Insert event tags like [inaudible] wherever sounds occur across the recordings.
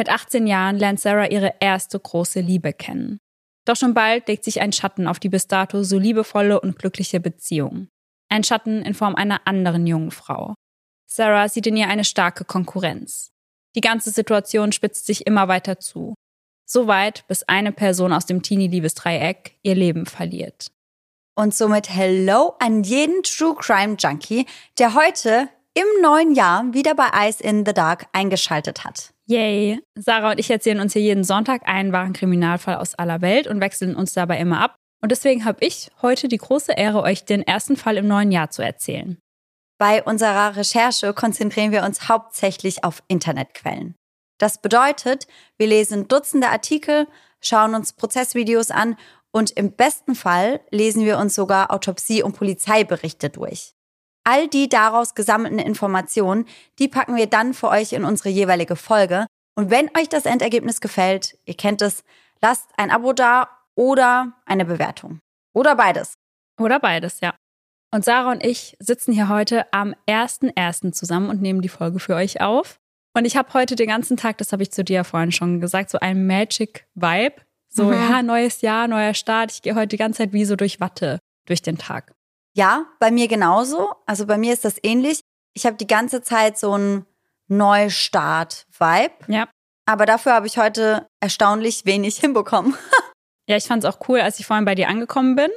Mit 18 Jahren lernt Sarah ihre erste große Liebe kennen. Doch schon bald legt sich ein Schatten auf die bis dato so liebevolle und glückliche Beziehung. Ein Schatten in Form einer anderen jungen Frau. Sarah sieht in ihr eine starke Konkurrenz. Die ganze Situation spitzt sich immer weiter zu. So weit, bis eine Person aus dem Teenie-Liebesdreieck ihr Leben verliert. Und somit Hello an jeden True Crime Junkie, der heute im neuen Jahr wieder bei Eyes in the Dark eingeschaltet hat. Yay! Sarah und ich erzählen uns hier jeden Sonntag einen wahren Kriminalfall aus aller Welt und wechseln uns dabei immer ab. Und deswegen habe ich heute die große Ehre, euch den ersten Fall im neuen Jahr zu erzählen. Bei unserer Recherche konzentrieren wir uns hauptsächlich auf Internetquellen. Das bedeutet, wir lesen Dutzende Artikel, schauen uns Prozessvideos an und im besten Fall lesen wir uns sogar Autopsie- und Polizeiberichte durch. All die daraus gesammelten Informationen, die packen wir dann für euch in unsere jeweilige Folge. Und wenn euch das Endergebnis gefällt, ihr kennt es, lasst ein Abo da oder eine Bewertung. Oder beides. Oder beides, ja. Und Sarah und ich sitzen hier heute am 1.1. zusammen und nehmen die Folge für euch auf. Und ich habe heute den ganzen Tag, das habe ich zu dir ja vorhin schon gesagt, so einen Magic Vibe. So, mhm. ja, neues Jahr, neuer Start. Ich gehe heute die ganze Zeit wie so durch Watte durch den Tag. Ja, bei mir genauso. Also bei mir ist das ähnlich. Ich habe die ganze Zeit so einen Neustart-Vibe. Ja. Aber dafür habe ich heute erstaunlich wenig [laughs] hinbekommen. ja, ich fand es auch cool, als ich vorhin bei dir angekommen bin.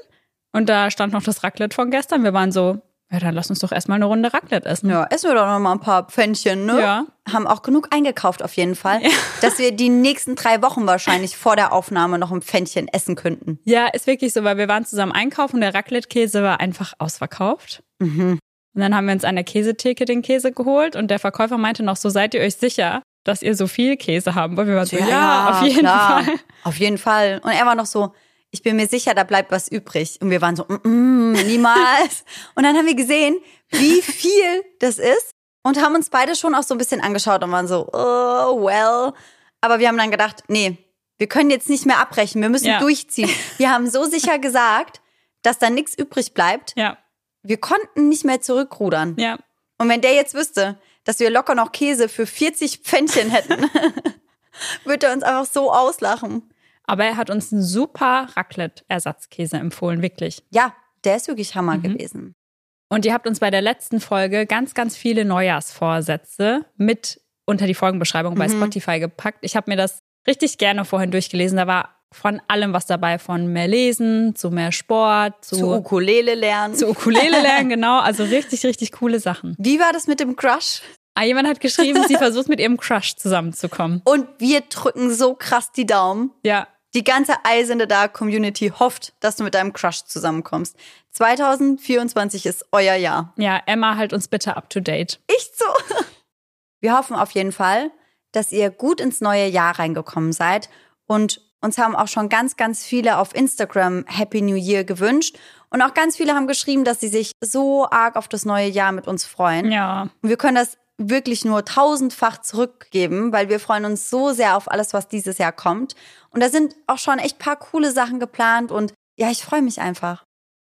Und da stand noch das Raclette von gestern. Wir waren so, ja, dann lass uns doch erstmal eine Runde Raclette essen. Ja, essen wir doch noch mal ein paar Pfännchen, ne? Ja. Haben auch genug eingekauft auf jeden Fall, ja. dass wir die nächsten drei Wochen wahrscheinlich vor der Aufnahme noch ein Pfännchen essen könnten. Ja, ist wirklich so, weil wir waren zusammen einkaufen und der Raclette-Käse war einfach ausverkauft. Mhm. Und dann haben wir uns an der Käsetheke den Käse geholt und der Verkäufer meinte noch so, seid ihr euch sicher, dass ihr so viel Käse haben wollt? Wir waren so, ja, ja auf jeden klar. Fall. Auf jeden Fall. Und er war noch so, ich bin mir sicher, da bleibt was übrig. Und wir waren so, mm, mm, niemals. [laughs] und dann haben wir gesehen, wie viel das ist und haben uns beide schon auch so ein bisschen angeschaut und waren so, oh, well. Aber wir haben dann gedacht, nee, wir können jetzt nicht mehr abbrechen, wir müssen ja. durchziehen. [laughs] Wir haben so sicher gesagt, dass da nichts übrig bleibt. Ja. Wir konnten nicht mehr zurückrudern. Ja. Und wenn der jetzt wüsste, dass wir locker noch Käse für 40 Pfännchen hätten, [laughs] würde er uns einfach so auslachen. Aber er hat uns einen super Raclette-Ersatzkäse empfohlen, wirklich. Ja, der ist wirklich Hammer mhm. gewesen. Und ihr habt uns bei der letzten Folge ganz, ganz viele Neujahrsvorsätze mit unter die Folgenbeschreibung bei mhm. Spotify gepackt. Ich habe mir das richtig gerne vorhin durchgelesen. Da war von allem was dabei, von mehr Lesen zu mehr Sport, zu, zu Ukulele lernen. Zu Ukulele lernen, genau. Also richtig, richtig coole Sachen. Wie war das mit dem Crush? Ah, jemand hat geschrieben, sie versucht mit ihrem Crush zusammenzukommen. [laughs] Und wir drücken so krass die Daumen. Ja. Die ganze Eisende da Community hofft, dass du mit deinem Crush zusammenkommst. 2024 ist euer Jahr. Ja, Emma, halt uns bitte up to date. Echt so. [laughs] Wir hoffen auf jeden Fall, dass ihr gut ins neue Jahr reingekommen seid und uns haben auch schon ganz, ganz viele auf Instagram Happy New Year gewünscht. Und auch ganz viele haben geschrieben, dass sie sich so arg auf das neue Jahr mit uns freuen. Ja. Und wir können das wirklich nur tausendfach zurückgeben, weil wir freuen uns so sehr auf alles, was dieses Jahr kommt. Und da sind auch schon echt paar coole Sachen geplant und ja, ich freue mich einfach.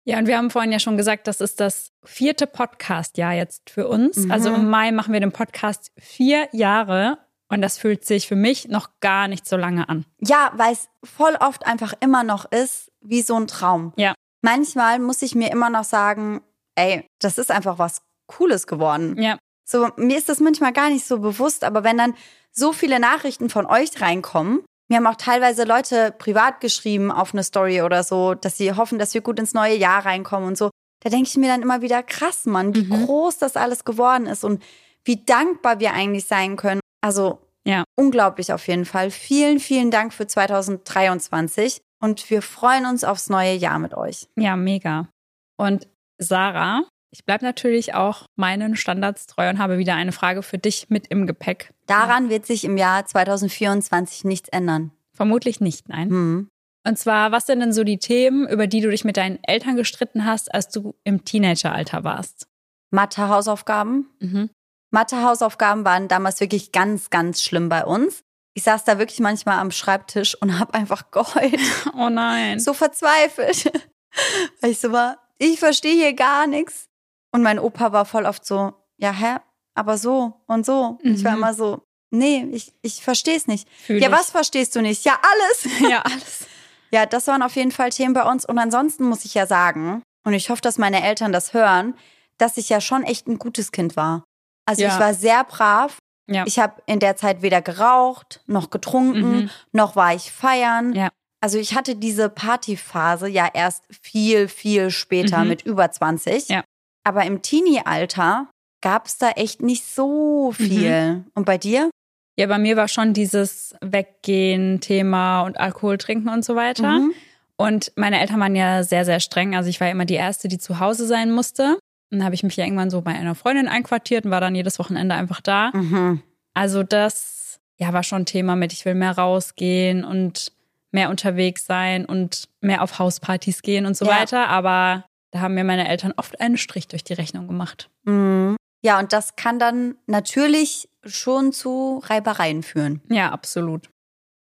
Ja, und wir haben vorhin ja schon gesagt, das ist das vierte Podcast-Jahr jetzt für uns. Mhm. Also im Mai machen wir den Podcast vier Jahre und das fühlt sich für mich noch gar nicht so lange an. Ja, weil es voll oft einfach immer noch ist wie so ein Traum. Ja. Manchmal muss ich mir immer noch sagen, ey, das ist einfach was Cooles geworden. Ja. So, mir ist das manchmal gar nicht so bewusst, aber wenn dann so viele Nachrichten von euch reinkommen, mir haben auch teilweise Leute privat geschrieben auf eine Story oder so, dass sie hoffen, dass wir gut ins neue Jahr reinkommen und so. Da denke ich mir dann immer wieder, krass, Mann, wie mhm. groß das alles geworden ist und wie dankbar wir eigentlich sein können. Also, ja. unglaublich auf jeden Fall. Vielen, vielen Dank für 2023 und wir freuen uns aufs neue Jahr mit euch. Ja, mega. Und Sarah, ich bleibe natürlich auch meinen Standards treu und habe wieder eine Frage für dich mit im Gepäck. Daran wird sich im Jahr 2024 nichts ändern. Vermutlich nicht, nein. Hm. Und zwar, was sind denn so die Themen, über die du dich mit deinen Eltern gestritten hast, als du im Teenageralter warst? Mathe-Hausaufgaben. Mhm. Mathe-Hausaufgaben waren damals wirklich ganz, ganz schlimm bei uns. Ich saß da wirklich manchmal am Schreibtisch und habe einfach geheult. [laughs] Oh nein. So verzweifelt. [laughs] Weil ich so war, ich verstehe hier gar nichts. Und mein Opa war voll oft so, ja, hä? Aber so und so. Mhm. Ich war mhm. immer so, Nee, ich, ich verstehe es nicht. Fühl ja, ich. was verstehst du nicht? Ja, alles. [laughs] Ja, alles. Ja, das waren auf jeden Fall Themen bei uns. Und ansonsten muss ich ja sagen, und ich hoffe, dass meine Eltern das hören, dass ich ja schon echt ein gutes Kind war. Also Ja. ich war sehr brav. Ja. Ich habe in der Zeit weder geraucht, noch getrunken, Mhm. noch war ich feiern. Ja. Also ich hatte diese Partyphase ja erst viel, viel später Mhm. mit über 20. Ja. Aber im Teenie-Alter gab es da echt nicht so Mhm. viel. Und bei dir? Ja, bei mir war schon dieses Weggehen-Thema und Alkohol trinken und so weiter. Mhm. Und meine Eltern waren ja sehr, sehr streng. Also ich war immer die Erste, die zu Hause sein musste. Und dann habe ich mich ja irgendwann so bei einer Freundin einquartiert und war dann jedes Wochenende einfach da. Mhm. Also das ja, war schon ein Thema mit, ich will mehr rausgehen und mehr unterwegs sein und mehr auf Hauspartys gehen und so Ja. weiter. Aber da haben mir meine Eltern oft einen Strich durch die Rechnung gemacht. Mhm. Ja, und das kann dann natürlich schon zu Reibereien führen. Ja, absolut.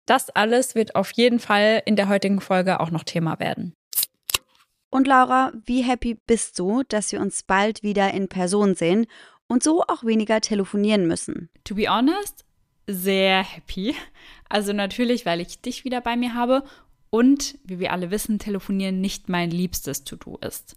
Das alles wird auf jeden Fall in der heutigen Folge auch noch Thema werden. Und Laura, wie happy bist du, dass wir uns bald wieder in Person sehen und so auch weniger telefonieren müssen? To be honest, sehr happy. Also natürlich, weil ich dich wieder bei mir habe und, wie wir alle wissen, telefonieren nicht mein liebstes To-Do ist.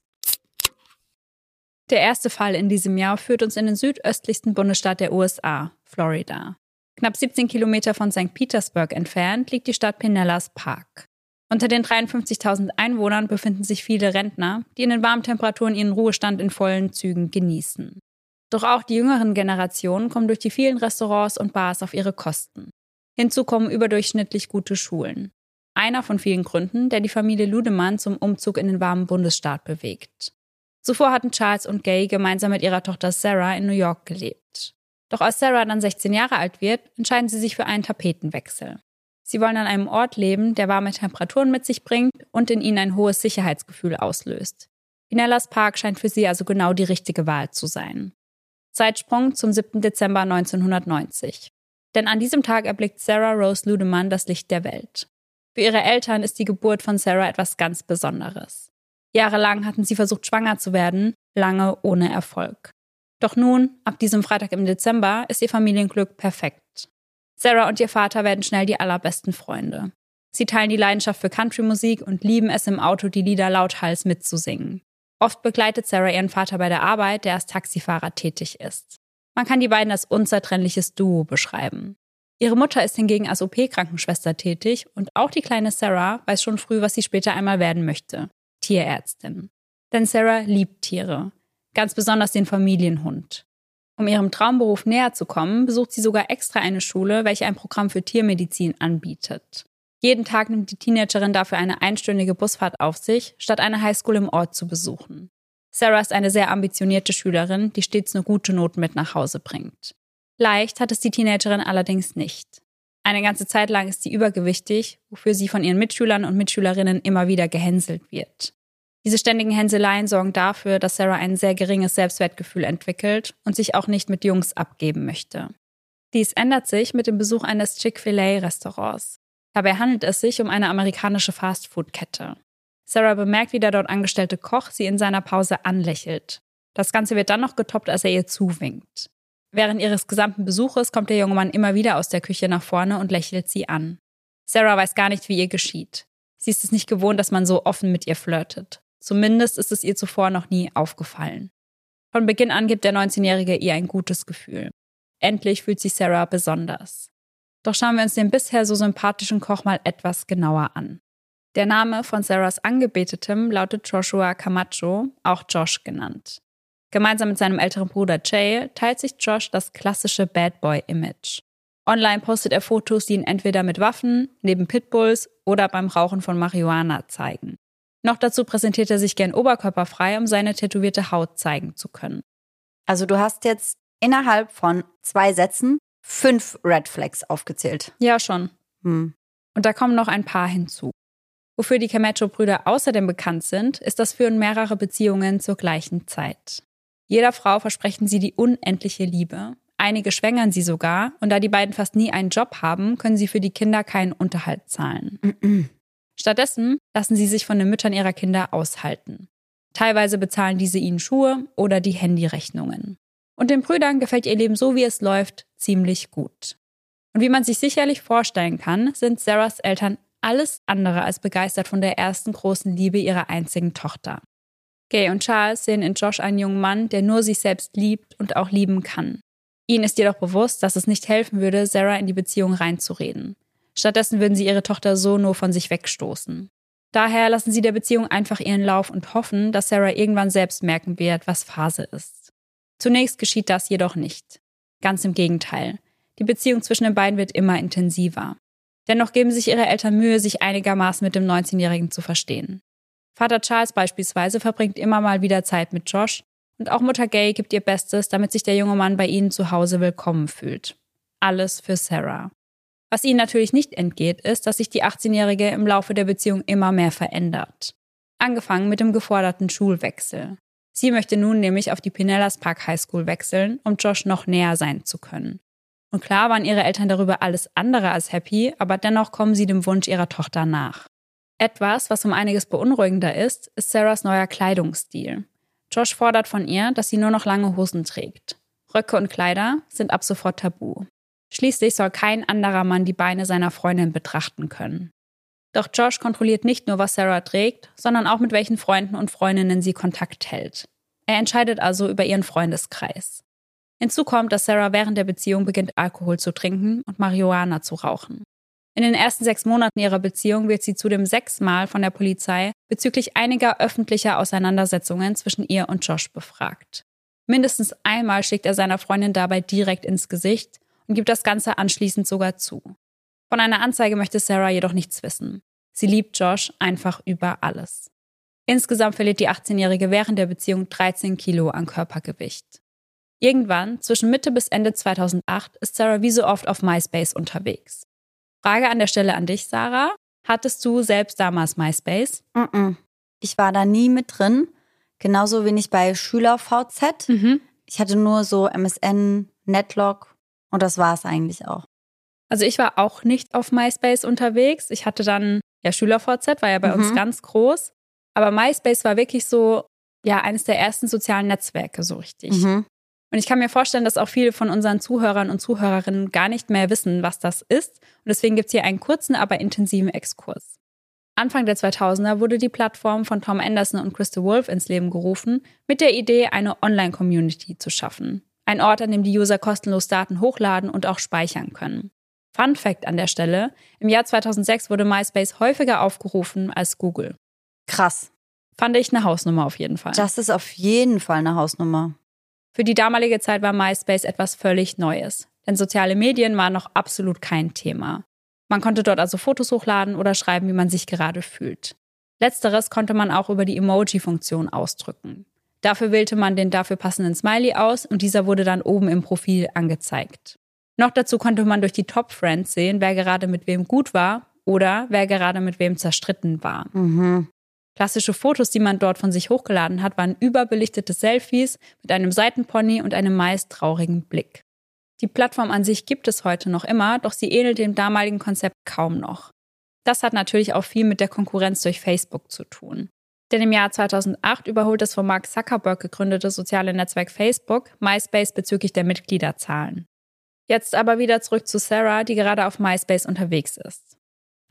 Der erste Fall in diesem Jahr führt uns in den südöstlichsten Bundesstaat der USA, Florida. Knapp 17 Kilometer von St. Petersburg entfernt liegt die Stadt Pinellas Park. Unter den 53.000 Einwohnern befinden sich viele Rentner, die in den warmen Temperaturen ihren Ruhestand in vollen Zügen genießen. Doch auch die jüngeren Generationen kommen durch die vielen Restaurants und Bars auf ihre Kosten. Hinzu kommen überdurchschnittlich gute Schulen. Einer von vielen Gründen, der die Familie Ludemann zum Umzug in den warmen Bundesstaat bewegt. Zuvor hatten Charles und Gay gemeinsam mit ihrer Tochter Sarah in New York gelebt. Doch als Sarah dann 16 Jahre alt wird, entscheiden sie sich für einen Tapetenwechsel. Sie wollen an einem Ort leben, der warme Temperaturen mit sich bringt und in ihnen ein hohes Sicherheitsgefühl auslöst. Pinellas Park scheint für sie also genau die richtige Wahl zu sein. Zeitsprung zum 7. Dezember 1990. Denn an diesem Tag erblickt Sarah Rose Ludemann das Licht der Welt. Für ihre Eltern ist die Geburt von Sarah etwas ganz Besonderes. Jahrelang hatten sie versucht, schwanger zu werden, lange ohne Erfolg. Doch nun, ab diesem Freitag im Dezember, ist ihr Familienglück perfekt. Sarah und ihr Vater werden schnell die allerbesten Freunde. Sie teilen die Leidenschaft für Countrymusik und lieben es im Auto, die Lieder lauthals mitzusingen. Oft begleitet Sarah ihren Vater bei der Arbeit, der als Taxifahrer tätig ist. Man kann die beiden als unzertrennliches Duo beschreiben. Ihre Mutter ist hingegen als OP-Krankenschwester tätig und auch die kleine Sarah weiß schon früh, was sie später einmal werden möchte. Tierärztin. Denn Sarah liebt Tiere. Ganz besonders den Familienhund. Um ihrem Traumberuf näher zu kommen, besucht sie sogar extra eine Schule, welche ein Programm für Tiermedizin anbietet. Jeden Tag nimmt die Teenagerin dafür eine einstündige Busfahrt auf sich, statt eine Highschool im Ort zu besuchen. Sarah ist eine sehr ambitionierte Schülerin, die stets nur gute Noten mit nach Hause bringt. Leicht hat es die Teenagerin allerdings nicht. Eine ganze Zeit lang ist sie übergewichtig, wofür sie von ihren Mitschülern und Mitschülerinnen immer wieder gehänselt wird. Diese ständigen Hänseleien sorgen dafür, dass Sarah ein sehr geringes Selbstwertgefühl entwickelt und sich auch nicht mit Jungs abgeben möchte. Dies ändert sich mit dem Besuch eines Chick-fil-A-Restaurants. Dabei handelt es sich um eine amerikanische Fastfood-Kette. Sarah bemerkt, wie der dort angestellte Koch sie in seiner Pause anlächelt. Das Ganze wird dann noch getoppt, als er ihr zuwinkt. Während ihres gesamten Besuches kommt der junge Mann immer wieder aus der Küche nach vorne und lächelt sie an. Sarah weiß gar nicht, wie ihr geschieht. Sie ist es nicht gewohnt, dass man so offen mit ihr flirtet. Zumindest ist es ihr zuvor noch nie aufgefallen. Von Beginn an gibt der 19-Jährige ihr ein gutes Gefühl. Endlich fühlt sich Sarah besonders. Doch schauen wir uns den bisher so sympathischen Koch mal etwas genauer an. Der Name von Sarahs Angebetetem lautet Joshua Camacho, auch Josh genannt. Gemeinsam mit seinem älteren Bruder Jay teilt sich Josh das klassische Bad Boy-Image. Online postet er Fotos, die ihn entweder mit Waffen, neben Pitbulls oder beim Rauchen von Marihuana zeigen. Noch dazu präsentiert er sich gern oberkörperfrei, um seine tätowierte Haut zeigen zu können. Also du hast jetzt innerhalb von zwei Sätzen fünf Red Flags aufgezählt. Ja, schon. Hm. Und da kommen noch ein paar hinzu. Wofür die Camacho-Brüder außerdem bekannt sind, ist das Führen mehrerer Beziehungen zur gleichen Zeit. Jeder Frau versprechen sie die unendliche Liebe. Einige schwängern sie sogar und da die beiden fast nie einen Job haben, können sie für die Kinder keinen Unterhalt zahlen. [clears throat] Stattdessen lassen sie sich von den Müttern ihrer Kinder aushalten. Teilweise bezahlen diese ihnen Schuhe oder die Handyrechnungen. Und den Brüdern gefällt ihr Leben so, wie es läuft, ziemlich gut. Und wie man sich sicherlich vorstellen kann, sind Sarahs Eltern alles andere als begeistert von der ersten großen Liebe ihrer einzigen Tochter. Gay und Charles sehen in Josh einen jungen Mann, der nur sich selbst liebt und auch lieben kann. Ihnen ist jedoch bewusst, dass es nicht helfen würde, Sarah in die Beziehung reinzureden. Stattdessen würden sie ihre Tochter so nur von sich wegstoßen. Daher lassen sie der Beziehung einfach ihren Lauf und hoffen, dass Sarah irgendwann selbst merken wird, was Phase ist. Zunächst geschieht das jedoch nicht. Ganz im Gegenteil. Die Beziehung zwischen den beiden wird immer intensiver. Dennoch geben sich ihre Eltern Mühe, sich einigermaßen mit dem 19-Jährigen zu verstehen. Vater Charles beispielsweise verbringt immer mal wieder Zeit mit Josh und auch Mutter Gay gibt ihr Bestes, damit sich der junge Mann bei ihnen zu Hause willkommen fühlt. Alles für Sarah. Was ihnen natürlich nicht entgeht, ist, dass sich die 18-Jährige im Laufe der Beziehung immer mehr verändert. Angefangen mit dem geforderten Schulwechsel. Sie möchte nun nämlich auf die Pinellas Park High School wechseln, um Josh noch näher sein zu können. Und klar waren ihre Eltern darüber alles andere als happy, aber dennoch kommen sie dem Wunsch ihrer Tochter nach. Etwas, was um einiges beunruhigender ist, ist Sarahs neuer Kleidungsstil. Josh fordert von ihr, dass sie nur noch lange Hosen trägt. Röcke und Kleider sind ab sofort tabu. Schließlich soll kein anderer Mann die Beine seiner Freundin betrachten können. Doch Josh kontrolliert nicht nur, was Sarah trägt, sondern auch mit welchen Freunden und Freundinnen sie Kontakt hält. Er entscheidet also über ihren Freundeskreis. Hinzu kommt, dass Sarah während der Beziehung beginnt, Alkohol zu trinken und Marihuana zu rauchen. In den ersten sechs Monaten ihrer Beziehung wird sie zudem sechsmal von der Polizei bezüglich einiger öffentlicher Auseinandersetzungen zwischen ihr und Josh befragt. Mindestens einmal schlägt er seiner Freundin dabei direkt ins Gesicht und gibt das Ganze anschließend sogar zu. Von einer Anzeige möchte Sarah jedoch nichts wissen. Sie liebt Josh einfach über alles. Insgesamt verliert die 18-Jährige während der Beziehung 13 Kilo an Körpergewicht. Irgendwann, zwischen Mitte bis Ende 2008, ist Sarah wie so oft auf MySpace unterwegs. Frage an der Stelle an dich, Sarah. Hattest du selbst damals MySpace? Mm -mm. Ich war da nie mit drin. Genauso wenig bei SchülerVZ. Mhm. Ich hatte nur so MSN, Netlog und das war es eigentlich auch. Also ich war auch nicht auf MySpace unterwegs. Ich hatte dann, ja, SchülerVZ war ja bei Mhm. uns ganz groß. Aber MySpace war wirklich so, ja, eines der ersten sozialen Netzwerke so richtig. Mhm. Und ich kann mir vorstellen, dass auch viele von unseren Zuhörern und Zuhörerinnen gar nicht mehr wissen, was das ist. Und deswegen gibt's hier einen kurzen, aber intensiven Exkurs. Anfang der 2000er wurde die Plattform von Tom Anderson und Crystal Wolf ins Leben gerufen, mit der Idee, eine Online-Community zu schaffen. Ein Ort, an dem die User kostenlos Daten hochladen und auch speichern können. Fun Fact an der Stelle: Im Jahr 2006 wurde MySpace häufiger aufgerufen als Google. Krass. Fand ich eine Hausnummer auf jeden Fall. Das ist auf jeden Fall eine Hausnummer. Für die damalige Zeit war MySpace etwas völlig Neues, denn soziale Medien waren noch absolut kein Thema. Man konnte dort also Fotos hochladen oder schreiben, wie man sich gerade fühlt. Letzteres konnte man auch über die Emoji-Funktion ausdrücken. Dafür wählte man den dafür passenden Smiley aus und dieser wurde dann oben im Profil angezeigt. Noch dazu konnte man durch die Top Friends sehen, wer gerade mit wem gut war oder wer gerade mit wem zerstritten war. Mhm. Klassische Fotos, die man dort von sich hochgeladen hat, waren überbelichtete Selfies mit einem Seitenpony und einem meist traurigen Blick. Die Plattform an sich gibt es heute noch immer, doch sie ähnelt dem damaligen Konzept kaum noch. Das hat natürlich auch viel mit der Konkurrenz durch Facebook zu tun. Denn im Jahr 2008 überholt das von Mark Zuckerberg gegründete soziale Netzwerk Facebook MySpace bezüglich der Mitgliederzahlen. Jetzt aber wieder zurück zu Sarah, die gerade auf MySpace unterwegs ist.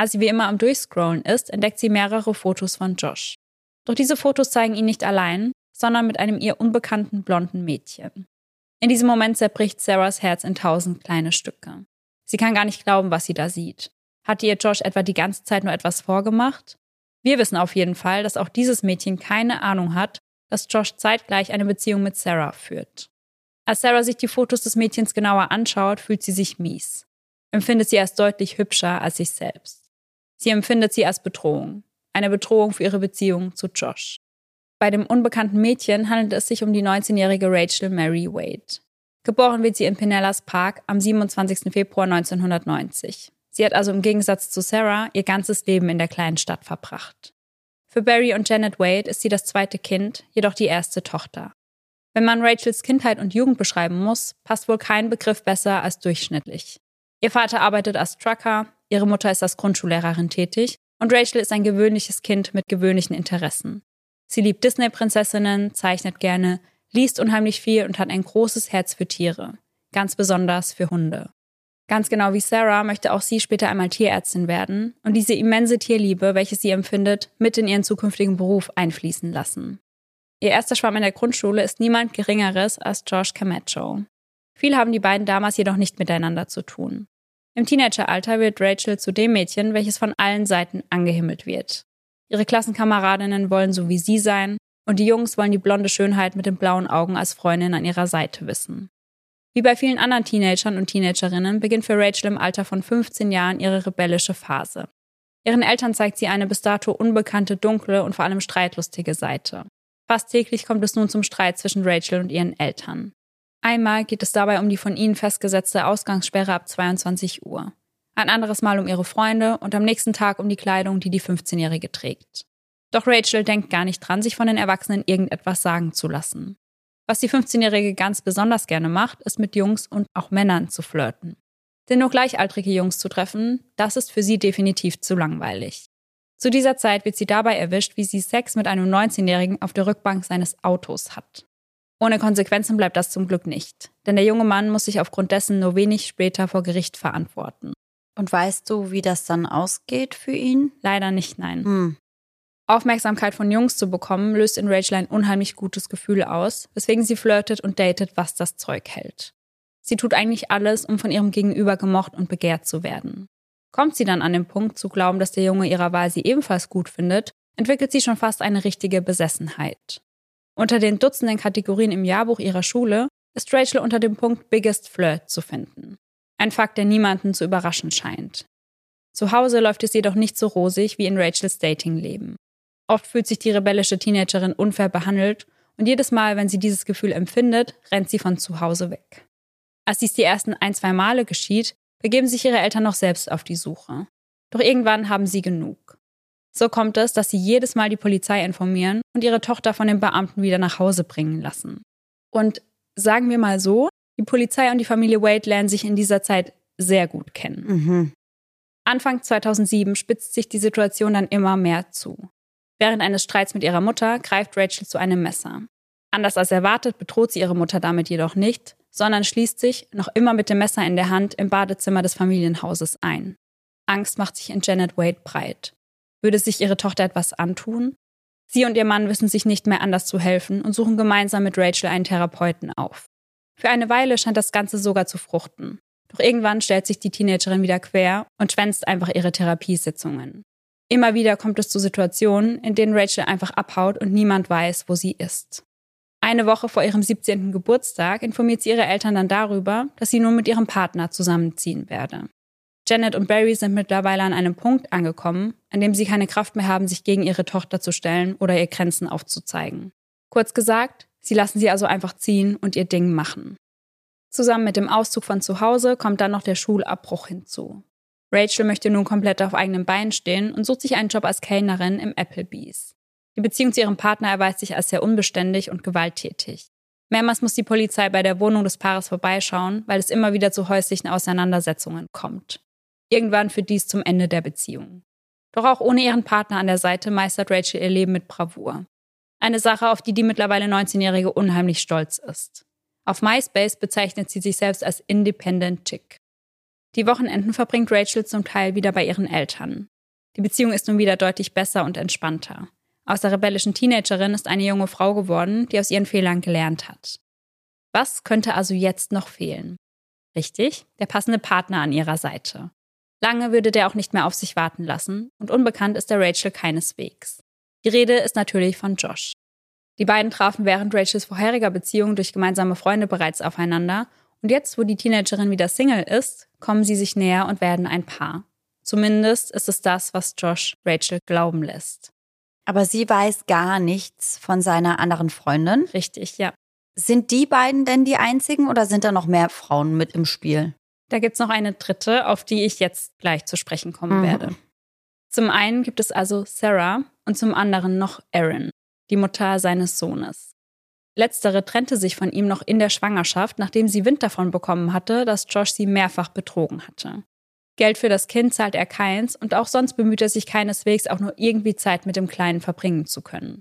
Als sie wie immer am Durchscrollen ist, entdeckt sie mehrere Fotos von Josh. Doch diese Fotos zeigen ihn nicht allein, sondern mit einem ihr unbekannten blonden Mädchen. In diesem Moment zerbricht Sarahs Herz in tausend kleine Stücke. Sie kann gar nicht glauben, was sie da sieht. Hatte ihr Josh etwa die ganze Zeit nur etwas vorgemacht? Wir wissen auf jeden Fall, dass auch dieses Mädchen keine Ahnung hat, dass Josh zeitgleich eine Beziehung mit Sarah führt. Als Sarah sich die Fotos des Mädchens genauer anschaut, fühlt sie sich mies. Empfindet sie als deutlich hübscher als sich selbst. Sie empfindet sie als Bedrohung. Eine Bedrohung für ihre Beziehung zu Josh. Bei dem unbekannten Mädchen handelt es sich um die 19-jährige Rachel Mary Wade. Geboren wird sie in Pinellas Park am 27. Februar 1990. Sie hat also im Gegensatz zu Sarah ihr ganzes Leben in der kleinen Stadt verbracht. Für Barry und Janet Wade ist sie das zweite Kind, jedoch die erste Tochter. Wenn man Rachels Kindheit und Jugend beschreiben muss, passt wohl kein Begriff besser als durchschnittlich. Ihr Vater arbeitet als Trucker, ihre Mutter ist als Grundschullehrerin tätig und Rachel ist ein gewöhnliches Kind mit gewöhnlichen Interessen. Sie liebt Disney-Prinzessinnen, zeichnet gerne, liest unheimlich viel und hat ein großes Herz für Tiere, ganz besonders für Hunde. Ganz genau wie Sarah möchte auch sie später einmal Tierärztin werden und diese immense Tierliebe, welche sie empfindet, mit in ihren zukünftigen Beruf einfließen lassen. Ihr erster Schwamm in der Grundschule ist niemand Geringeres als Josh Camacho. Viel haben die beiden damals jedoch nicht miteinander zu tun. Im Teenageralter wird Rachel zu dem Mädchen, welches von allen Seiten angehimmelt wird. Ihre Klassenkameradinnen wollen so wie sie sein und die Jungs wollen die blonde Schönheit mit den blauen Augen als Freundin an ihrer Seite wissen. Wie bei vielen anderen Teenagern und Teenagerinnen beginnt für Rachel im Alter von 15 Jahren ihre rebellische Phase. Ihren Eltern zeigt sie eine bis dato unbekannte, dunkle und vor allem streitlustige Seite. Fast täglich kommt es nun zum Streit zwischen Rachel und ihren Eltern. Einmal geht es dabei um die von ihnen festgesetzte Ausgangssperre ab 22 Uhr. Ein anderes Mal um ihre Freunde und am nächsten Tag um die Kleidung, die die 15-Jährige trägt. Doch Rachel denkt gar nicht dran, sich von den Erwachsenen irgendetwas sagen zu lassen. Was die 15-Jährige ganz besonders gerne macht, ist mit Jungs und auch Männern zu flirten. Denn nur gleichaltrige Jungs zu treffen, das ist für sie definitiv zu langweilig. Zu dieser Zeit wird sie dabei erwischt, wie sie Sex mit einem 19-Jährigen auf der Rückbank seines Autos hat. Ohne Konsequenzen bleibt das zum Glück nicht, denn der junge Mann muss sich aufgrund dessen nur wenig später vor Gericht verantworten. Und weißt du, wie das dann ausgeht für ihn? Leider nicht, nein. Hm. Aufmerksamkeit von Jungs zu bekommen, löst in Rachel ein unheimlich gutes Gefühl aus, weswegen sie flirtet und datet, was das Zeug hält. Sie tut eigentlich alles, um von ihrem Gegenüber gemocht und begehrt zu werden. Kommt sie dann an den Punkt zu glauben, dass der Junge ihrer Wahl sie ebenfalls gut findet, entwickelt sie schon fast eine richtige Besessenheit. Unter den Dutzenden Kategorien im Jahrbuch ihrer Schule ist Rachel unter dem Punkt Biggest Flirt zu finden. Ein Fakt, der niemanden zu überraschen scheint. Zu Hause läuft es jedoch nicht so rosig wie in Rachels Datingleben. Oft fühlt sich die rebellische Teenagerin unfair behandelt und jedes Mal, wenn sie dieses Gefühl empfindet, rennt sie von zu Hause weg. Als dies die ersten ein, zwei Male geschieht, begeben sich ihre Eltern noch selbst auf die Suche. Doch irgendwann haben sie genug. So kommt es, dass sie jedes Mal die Polizei informieren und ihre Tochter von den Beamten wieder nach Hause bringen lassen. Und sagen wir mal so, die Polizei und die Familie Wade lernen sich in dieser Zeit sehr gut kennen. Mhm. Anfang 2007 spitzt sich die Situation dann immer mehr zu. Während eines Streits mit ihrer Mutter greift Rachel zu einem Messer. Anders als erwartet bedroht sie ihre Mutter damit jedoch nicht, sondern schließt sich, noch immer mit dem Messer in der Hand, im Badezimmer des Familienhauses ein. Angst macht sich in Janet Wade breit. Würde sich ihre Tochter etwas antun? Sie und ihr Mann wissen sich nicht mehr anders zu helfen und suchen gemeinsam mit Rachel einen Therapeuten auf. Für eine Weile scheint das Ganze sogar zu fruchten. Doch irgendwann stellt sich die Teenagerin wieder quer und schwänzt einfach ihre Therapiesitzungen. Immer wieder kommt es zu Situationen, in denen Rachel einfach abhaut und niemand weiß, wo sie ist. Eine Woche vor ihrem 17. Geburtstag informiert sie ihre Eltern dann darüber, dass sie nun mit ihrem Partner zusammenziehen werde. Janet und Barry sind mittlerweile an einem Punkt angekommen, an dem sie keine Kraft mehr haben, sich gegen ihre Tochter zu stellen oder ihr Grenzen aufzuzeigen. Kurz gesagt, sie lassen sie also einfach ziehen und ihr Ding machen. Zusammen mit dem Auszug von zu Hause kommt dann noch der Schulabbruch hinzu. Rachel möchte nun komplett auf eigenen Beinen stehen und sucht sich einen Job als Kellnerin im Applebee's. Die Beziehung zu ihrem Partner erweist sich als sehr unbeständig und gewalttätig. Mehrmals muss die Polizei bei der Wohnung des Paares vorbeischauen, weil es immer wieder zu häuslichen Auseinandersetzungen kommt. Irgendwann führt dies zum Ende der Beziehung. Doch auch ohne ihren Partner an der Seite meistert Rachel ihr Leben mit Bravour. Eine Sache, auf die die mittlerweile 19-Jährige unheimlich stolz ist. Auf MySpace bezeichnet sie sich selbst als Independent Chick. Die Wochenenden verbringt Rachel zum Teil wieder bei ihren Eltern. Die Beziehung ist nun wieder deutlich besser und entspannter. Aus der rebellischen Teenagerin ist eine junge Frau geworden, die aus ihren Fehlern gelernt hat. Was könnte also jetzt noch fehlen? Richtig, der passende Partner an ihrer Seite. Lange würde der auch nicht mehr auf sich warten lassen und unbekannt ist der Rachel keineswegs. Die Rede ist natürlich von Josh. Die beiden trafen während Rachels vorheriger Beziehung durch gemeinsame Freunde bereits aufeinander und jetzt, wo die Teenagerin wieder Single ist, kommen sie sich näher und werden ein Paar. Zumindest ist es das, was Josh Rachel glauben lässt. Aber sie weiß gar nichts von seiner anderen Freundin. Richtig, ja. Sind die beiden denn die einzigen oder sind da noch mehr Frauen mit im Spiel? Da gibt's noch eine dritte, auf die ich jetzt gleich zu sprechen kommen mhm. werde. Zum einen gibt es also Sarah und zum anderen noch Aaron, die Mutter seines Sohnes. Letztere trennte sich von ihm noch in der Schwangerschaft, nachdem sie Wind davon bekommen hatte, dass Josh sie mehrfach betrogen hatte. Geld für das Kind zahlt er keins und auch sonst bemüht er sich keineswegs auch nur irgendwie Zeit mit dem Kleinen verbringen zu können.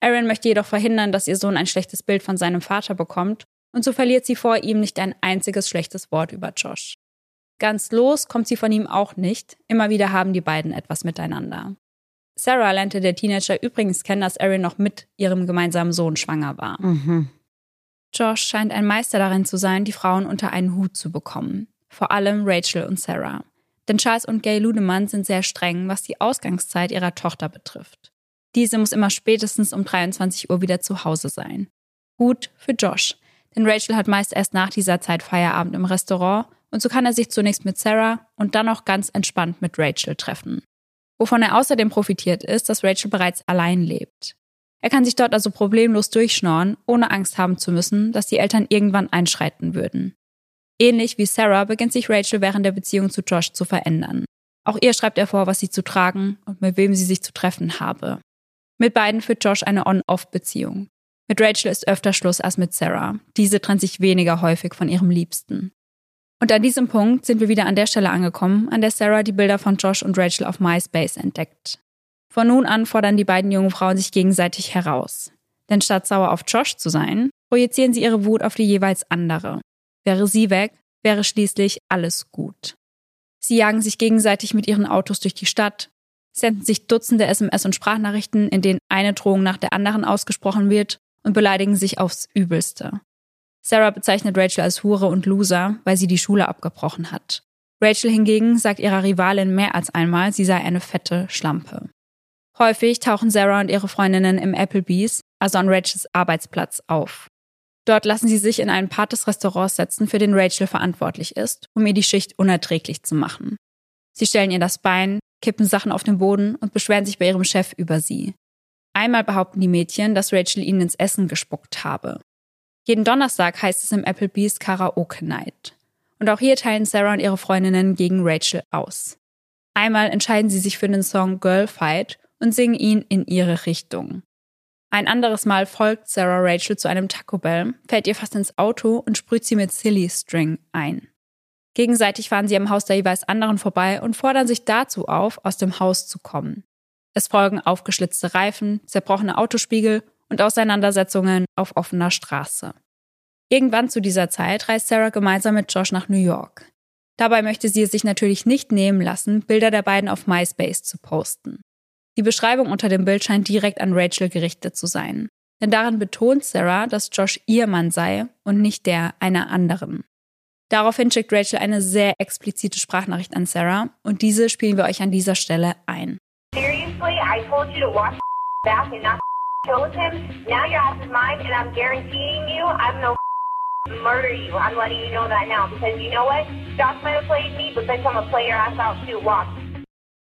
Aaron möchte jedoch verhindern, dass ihr Sohn ein schlechtes Bild von seinem Vater bekommt und so verliert sie vor ihm nicht ein einziges schlechtes Wort über Josh. Ganz los kommt sie von ihm auch nicht, immer wieder haben die beiden etwas miteinander. Sarah lernte der Teenager übrigens kennen, dass Erin noch mit ihrem gemeinsamen Sohn schwanger war. Mhm. Josh scheint ein Meister darin zu sein, die Frauen unter einen Hut zu bekommen. Vor allem Rachel und Sarah. Denn Charles und Gay Ludemann sind sehr streng, was die Ausgangszeit ihrer Tochter betrifft. Diese muss immer spätestens um 23 Uhr wieder zu Hause sein. Gut für Josh, denn Rachel hat meist erst nach dieser Zeit Feierabend im Restaurant und so kann er sich zunächst mit Sarah und dann auch ganz entspannt mit Rachel treffen. Wovon er außerdem profitiert ist, dass Rachel bereits allein lebt. Er kann sich dort also problemlos durchschnorren, ohne Angst haben zu müssen, dass die Eltern irgendwann einschreiten würden. Ähnlich wie Sarah beginnt sich Rachel während der Beziehung zu Josh zu verändern. Auch ihr schreibt er vor, was sie zu tragen und mit wem sie sich zu treffen habe. Mit beiden führt Josh eine On-Off-Beziehung. Mit Rachel ist öfter Schluss als mit Sarah. Diese trennt sich weniger häufig von ihrem Liebsten. Und an diesem Punkt sind wir wieder an der Stelle angekommen, an der Sarah die Bilder von Josh und Rachel auf MySpace entdeckt. Von nun an fordern die beiden jungen Frauen sich gegenseitig heraus. Denn statt sauer auf Josh zu sein, projizieren sie ihre Wut auf die jeweils andere. Wäre sie weg, wäre schließlich alles gut. Sie jagen sich gegenseitig mit ihren Autos durch die Stadt, senden sich Dutzende SMS und Sprachnachrichten, in denen eine Drohung nach der anderen ausgesprochen wird und beleidigen sich aufs Übelste. Sarah bezeichnet Rachel als Hure und Loser, weil sie die Schule abgebrochen hat. Rachel hingegen sagt ihrer Rivalin mehr als einmal, sie sei eine fette Schlampe. Häufig tauchen Sarah und ihre Freundinnen im Applebee's, also an Rachels Arbeitsplatz, auf. Dort lassen sie sich in einen Part des Restaurants setzen, für den Rachel verantwortlich ist, um ihr die Schicht unerträglich zu machen. Sie stellen ihr das Bein, kippen Sachen auf den Boden und beschweren sich bei ihrem Chef über sie. Einmal behaupten die Mädchen, dass Rachel ihnen ins Essen gespuckt habe. Jeden Donnerstag heißt es im Applebee's Karaoke Night. Und auch hier teilen Sarah und ihre Freundinnen gegen Rachel aus. Einmal entscheiden sie sich für den Song Girl Fight und singen ihn in ihre Richtung. Ein anderes Mal folgt Sarah Rachel zu einem Taco Bell, fällt ihr fast ins Auto und sprüht sie mit Silly String ein. Gegenseitig fahren sie am Haus der jeweils anderen vorbei und fordern sich dazu auf, aus dem Haus zu kommen. Es folgen aufgeschlitzte Reifen, zerbrochene Autospiegel und Auseinandersetzungen auf offener Straße. Irgendwann zu dieser Zeit reist Sarah gemeinsam mit Josh nach New York. Dabei möchte sie es sich natürlich nicht nehmen lassen, Bilder der beiden auf MySpace zu posten. Die Beschreibung unter dem Bild scheint direkt an Rachel gerichtet zu sein. Denn darin betont Sarah, dass Josh ihr Mann sei und nicht der einer anderen. Daraufhin schickt Rachel eine sehr explizite Sprachnachricht an Sarah und diese spielen wir euch an dieser Stelle ein. Seriously, I told you to wash [laughs] back and not [laughs] chose him. Now your ass is mine, and I'm guaranteeing you, I'm no [laughs] murder you. I'm letting you know that now because you know what? Josh might have played me, but bitch, I'm gonna play your ass out too. Watch.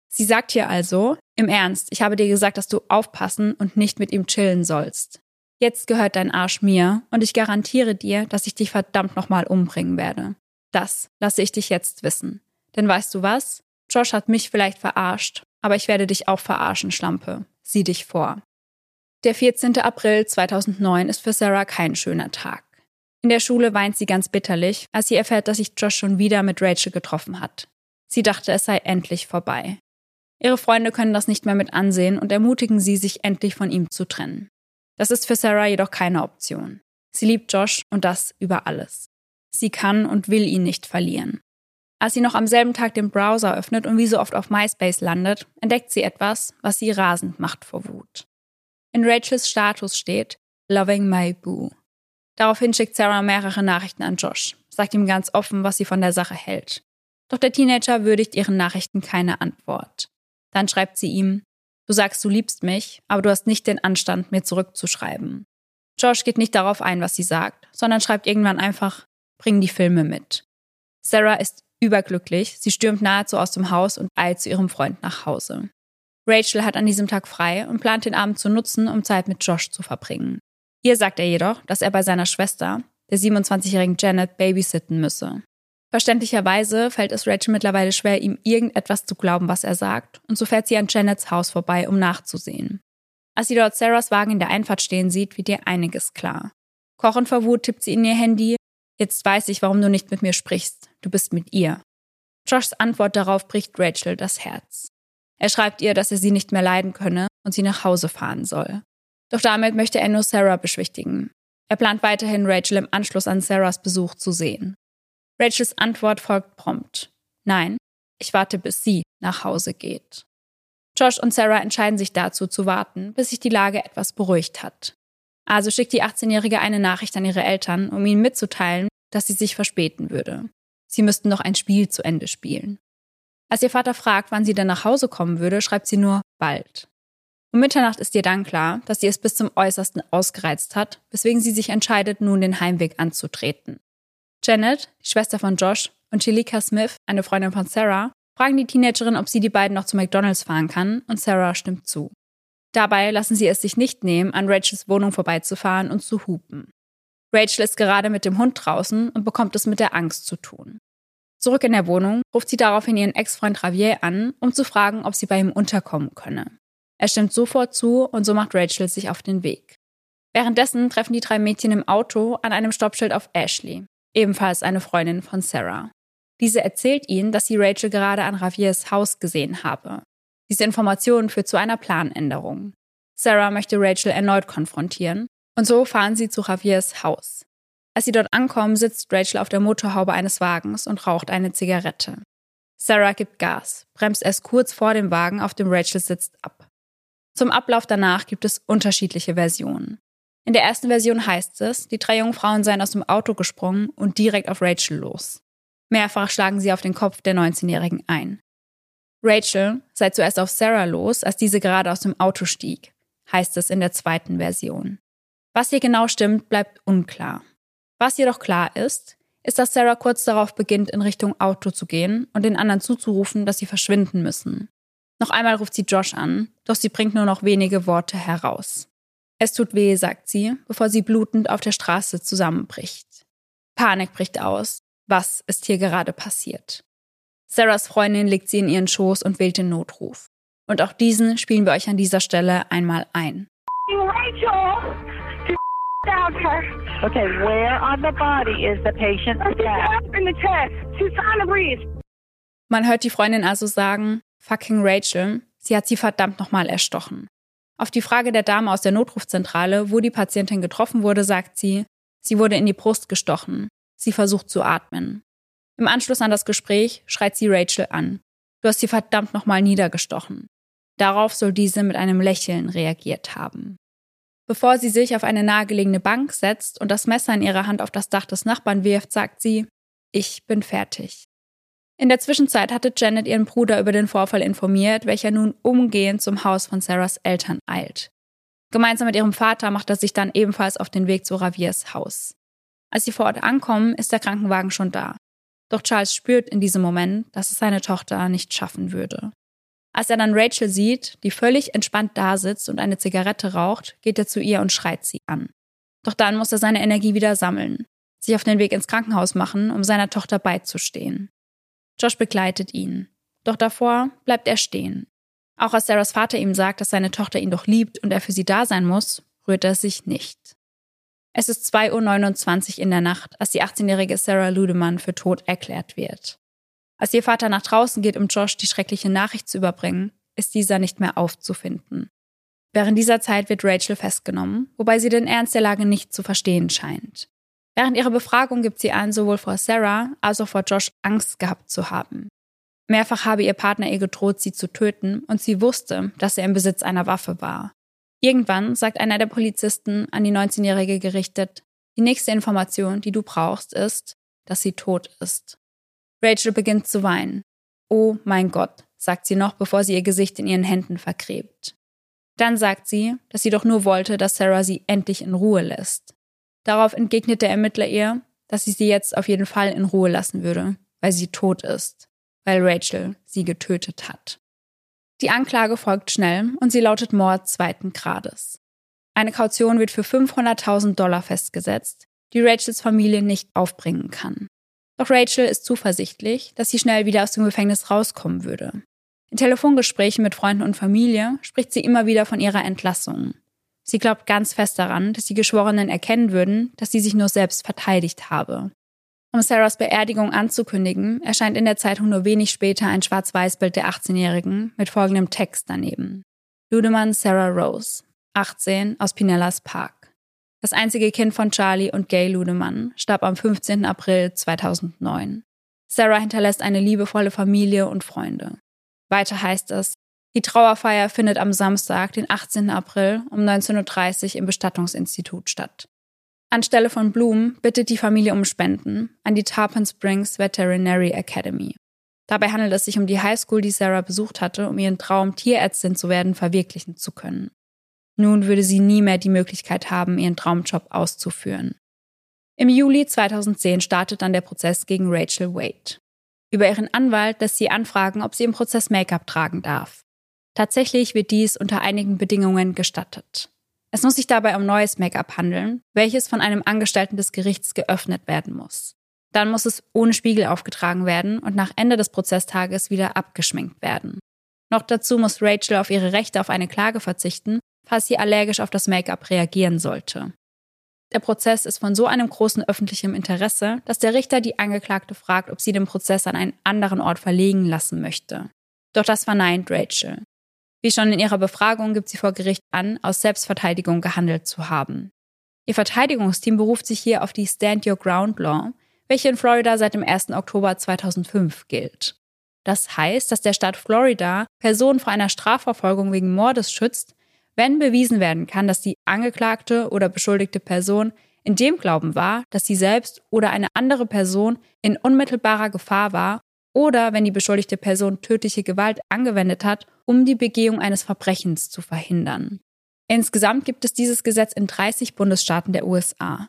Sie sagt hier also, im Ernst, ich habe dir gesagt, dass du aufpassen und nicht mit ihm chillen sollst. Jetzt gehört dein Arsch mir und ich garantiere dir, dass ich dich verdammt nochmal umbringen werde. Das lasse ich dich jetzt wissen. Denn weißt du was? Josh hat mich vielleicht verarscht, aber ich werde dich auch verarschen, Schlampe. Sieh dich vor. Der 14. April 2009 ist für Sarah kein schöner Tag. In der Schule weint sie ganz bitterlich, als sie erfährt, dass sich Josh schon wieder mit Rachel getroffen hat. Sie dachte, es sei endlich vorbei. Ihre Freunde können das nicht mehr mit ansehen und ermutigen sie, sich endlich von ihm zu trennen. Das ist für Sarah jedoch keine Option. Sie liebt Josh und das über alles. Sie kann und will ihn nicht verlieren. Als sie noch am selben Tag den Browser öffnet und wie so oft auf MySpace landet, entdeckt sie etwas, was sie rasend macht vor Wut. In Rachels Status steht Loving my boo. Daraufhin schickt Sarah mehrere Nachrichten an Josh, sagt ihm ganz offen, was sie von der Sache hält. Doch der Teenager würdigt ihren Nachrichten keine Antwort. Dann schreibt sie ihm, Du sagst, du liebst mich, aber du hast nicht den Anstand, mir zurückzuschreiben. Josh geht nicht darauf ein, was sie sagt, sondern schreibt irgendwann einfach, bring die Filme mit. Sarah ist überglücklich, sie stürmt nahezu aus dem Haus und eilt zu ihrem Freund nach Hause. Rachel hat an diesem Tag frei und plant den Abend zu nutzen, um Zeit mit Josh zu verbringen. Ihr sagt er jedoch, dass er bei seiner Schwester, der 27-jährigen Janet, babysitten müsse. Verständlicherweise fällt es Rachel mittlerweile schwer, ihm irgendetwas zu glauben, was er sagt, und so fährt sie an Janets Haus vorbei, um nachzusehen. Als sie dort Sarahs Wagen in der Einfahrt stehen sieht, wird ihr einiges klar. Kochend vor Wut tippt sie in ihr Handy. Jetzt weiß ich, warum du nicht mit mir sprichst. Du bist mit ihr. Joshs Antwort darauf bricht Rachel das Herz. Er schreibt ihr, dass er sie nicht mehr leiden könne und sie nach Hause fahren soll. Doch damit möchte er nur Sarah beschwichtigen. Er plant weiterhin, Rachel im Anschluss an Sarahs Besuch zu sehen. Rachels Antwort folgt prompt. Nein, ich warte, bis sie nach Hause geht. Josh und Sarah entscheiden sich dazu zu warten, bis sich die Lage etwas beruhigt hat. Also schickt die 18-Jährige eine Nachricht an ihre Eltern, um ihnen mitzuteilen, dass sie sich verspäten würde. Sie müssten noch ein Spiel zu Ende spielen. Als ihr Vater fragt, wann sie denn nach Hause kommen würde, schreibt sie nur bald. Um Mitternacht ist ihr dann klar, dass sie es bis zum Äußersten ausgereizt hat, weswegen sie sich entscheidet, nun den Heimweg anzutreten. Janet, die Schwester von Josh, und Shelika Smith, eine Freundin von Sarah, fragen die Teenagerin, ob sie die beiden noch zu McDonalds fahren kann, und Sarah stimmt zu. Dabei lassen sie es sich nicht nehmen, an Rachels Wohnung vorbeizufahren und zu hupen. Rachel ist gerade mit dem Hund draußen und bekommt es mit der Angst zu tun. Zurück in der Wohnung ruft sie daraufhin ihren Ex-Freund Javier an, um zu fragen, ob sie bei ihm unterkommen könne. Er stimmt sofort zu und so macht Rachel sich auf den Weg. Währenddessen treffen die drei Mädchen im Auto an einem Stoppschild auf Ashley ebenfalls eine Freundin von Sarah. Diese erzählt ihnen, dass sie Rachel gerade an Raviers Haus gesehen habe. Diese Information führt zu einer Planänderung. Sarah möchte Rachel erneut konfrontieren und so fahren sie zu Javiers Haus. Als sie dort ankommen, sitzt Rachel auf der Motorhaube eines Wagens und raucht eine Zigarette. Sarah gibt Gas, bremst erst kurz vor dem Wagen, auf dem Rachel sitzt, ab. Zum Ablauf danach gibt es unterschiedliche Versionen. In der ersten Version heißt es, die drei Jungfrauen seien aus dem Auto gesprungen und direkt auf Rachel los. Mehrfach schlagen sie auf den Kopf der 19-Jährigen ein. Rachel sei zuerst auf Sarah los, als diese gerade aus dem Auto stieg, heißt es in der zweiten Version. Was hier genau stimmt, bleibt unklar. Was jedoch klar ist, ist, dass Sarah kurz darauf beginnt, in Richtung Auto zu gehen und den anderen zuzurufen, dass sie verschwinden müssen. Noch einmal ruft sie Josh an, doch sie bringt nur noch wenige Worte heraus. Es tut weh, sagt sie, bevor sie blutend auf der Straße zusammenbricht. Panik bricht aus. Was ist hier gerade passiert? Sarahs Freundin legt sie in ihren Schoß und wählt den Notruf. Und auch diesen spielen wir euch an dieser Stelle einmal ein. Rachel! Down her. Okay, where on the body is the patient? In the chest. She's trying to breathe. Man hört die Freundin also sagen, fucking Rachel, sie hat sie verdammt nochmal erstochen. Auf die Frage der Dame aus der Notrufzentrale, wo die Patientin getroffen wurde, sagt sie, sie wurde in die Brust gestochen. Sie versucht zu atmen. Im Anschluss an das Gespräch schreit sie Rachel an. Du hast sie verdammt nochmal niedergestochen. Darauf soll diese mit einem Lächeln reagiert haben. Bevor sie sich auf eine nahegelegene Bank setzt und das Messer in ihrer Hand auf das Dach des Nachbarn wirft, sagt sie, ich bin fertig. In der Zwischenzeit hatte Janet ihren Bruder über den Vorfall informiert, welcher nun umgehend zum Haus von Sarahs Eltern eilt. Gemeinsam mit ihrem Vater macht er sich dann ebenfalls auf den Weg zu Raviers Haus. Als sie vor Ort ankommen, ist der Krankenwagen schon da. Doch Charles spürt in diesem Moment, dass es seine Tochter nicht schaffen würde. Als er dann Rachel sieht, die völlig entspannt da sitzt und eine Zigarette raucht, geht er zu ihr und schreit sie an. Doch dann muss er seine Energie wieder sammeln, sich auf den Weg ins Krankenhaus machen, um seiner Tochter beizustehen. Josh begleitet ihn. Doch davor bleibt er stehen. Auch als Sarahs Vater ihm sagt, dass seine Tochter ihn doch liebt und er für sie da sein muss, rührt er sich nicht. Es ist 2.29 Uhr in der Nacht, als die 18-jährige Sarah Ludemann für tot erklärt wird. Als ihr Vater nach draußen geht, um Josh die schreckliche Nachricht zu überbringen, ist dieser nicht mehr aufzufinden. Während dieser Zeit wird Rachel festgenommen, wobei sie den Ernst der Lage nicht zu verstehen scheint. Während ihrer Befragung gibt sie an, sowohl vor Sarah als auch vor Josh Angst gehabt zu haben. Mehrfach habe ihr Partner ihr gedroht, sie zu töten, und sie wusste, dass er im Besitz einer Waffe war. Irgendwann sagt einer der Polizisten an die 19-Jährige gerichtet, die nächste Information, die du brauchst, ist, dass sie tot ist. Rachel beginnt zu weinen. Oh mein Gott, sagt sie noch, bevor sie ihr Gesicht in ihren Händen vergräbt. Dann sagt sie, dass sie doch nur wollte, dass Sarah sie endlich in Ruhe lässt. Darauf entgegnet der Ermittler ihr, dass sie sie jetzt auf jeden Fall in Ruhe lassen würde, weil sie tot ist weil Rachel sie getötet hat. Die Anklage folgt schnell und sie lautet Mord zweiten Grades. Eine Kaution wird für 500.000 Dollar festgesetzt, die Rachels Familie nicht aufbringen kann. Doch Rachel ist zuversichtlich, dass sie schnell wieder aus dem Gefängnis rauskommen würde. In Telefongesprächen mit Freunden und Familie spricht sie immer wieder von ihrer Entlassung. Sie glaubt ganz fest daran, dass die Geschworenen erkennen würden, dass sie sich nur selbst verteidigt habe. Um Sarahs Beerdigung anzukündigen, erscheint in der Zeitung nur wenig später ein Schwarz-Weiß-Bild der 18-Jährigen mit folgendem Text daneben. Ludemann Sarah Rose, 18, aus Pinellas Park. Das einzige Kind von Charlie und Gay Ludemann starb am 15. April 2009. Sarah hinterlässt eine liebevolle Familie und Freunde. Weiter heißt es, die Trauerfeier findet am Samstag, den 18. April um 19.30 Uhr im Bestattungsinstitut statt. Anstelle von Blumen bittet die Familie um Spenden an die Tarpon Springs Veterinary Academy. Dabei handelt es sich um die Highschool, die Sarah besucht hatte, um ihren Traum, Tierärztin zu werden, verwirklichen zu können. Nun würde sie nie mehr die Möglichkeit haben, ihren Traumjob auszuführen. Im Juli 2010 startet dann der Prozess gegen Rachel Wade. Über ihren Anwalt lässt sie anfragen, ob sie im Prozess Make-up tragen darf. Tatsächlich wird dies unter einigen Bedingungen gestattet. Es muss sich dabei um neues Make-up handeln, welches von einem Angestellten des Gerichts geöffnet werden muss. Dann muss es ohne Spiegel aufgetragen werden und nach Ende des Prozesstages wieder abgeschminkt werden. Noch dazu muss Rachel auf ihre Rechte auf eine Klage verzichten, falls sie allergisch auf das Make-up reagieren sollte. Der Prozess ist von so einem großen öffentlichen Interesse, dass der Richter die Angeklagte fragt, ob sie den Prozess an einen anderen Ort verlegen lassen möchte. Doch das verneint Rachel. Wie schon in ihrer Befragung gibt sie vor Gericht an, aus Selbstverteidigung gehandelt zu haben. Ihr Verteidigungsteam beruft sich hier auf die Stand Your Ground Law, welche in Florida seit dem 1. Oktober 2005 gilt. Das heißt, dass der Staat Florida Personen vor einer Strafverfolgung wegen Mordes schützt, wenn bewiesen werden kann, dass die angeklagte oder beschuldigte Person in dem Glauben war, dass sie selbst oder eine andere Person in unmittelbarer Gefahr war oder wenn die beschuldigte Person tödliche Gewalt angewendet hat, um die Begehung eines Verbrechens zu verhindern. Insgesamt gibt es dieses Gesetz in 30 Bundesstaaten der USA.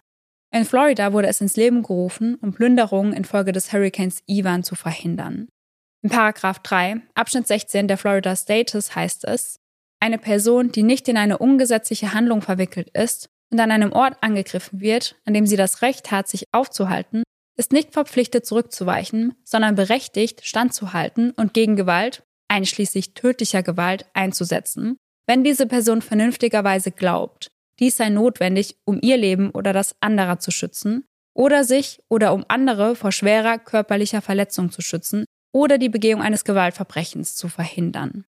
In Florida wurde es ins Leben gerufen, um Plünderungen infolge des Hurricanes Ivan zu verhindern. In Paragraph 3, Abschnitt 16 der Florida Status heißt es, eine Person, die nicht in eine ungesetzliche Handlung verwickelt ist und an einem Ort angegriffen wird, an dem sie das Recht hat, sich aufzuhalten, ist nicht verpflichtet zurückzuweichen, sondern berechtigt, standzuhalten und gegen Gewalt, einschließlich tödlicher Gewalt, einzusetzen, wenn diese Person vernünftigerweise glaubt, dies sei notwendig, um ihr Leben oder das anderer zu schützen, oder sich oder um andere vor schwerer körperlicher Verletzung zu schützen oder die Begehung eines Gewaltverbrechens zu verhindern.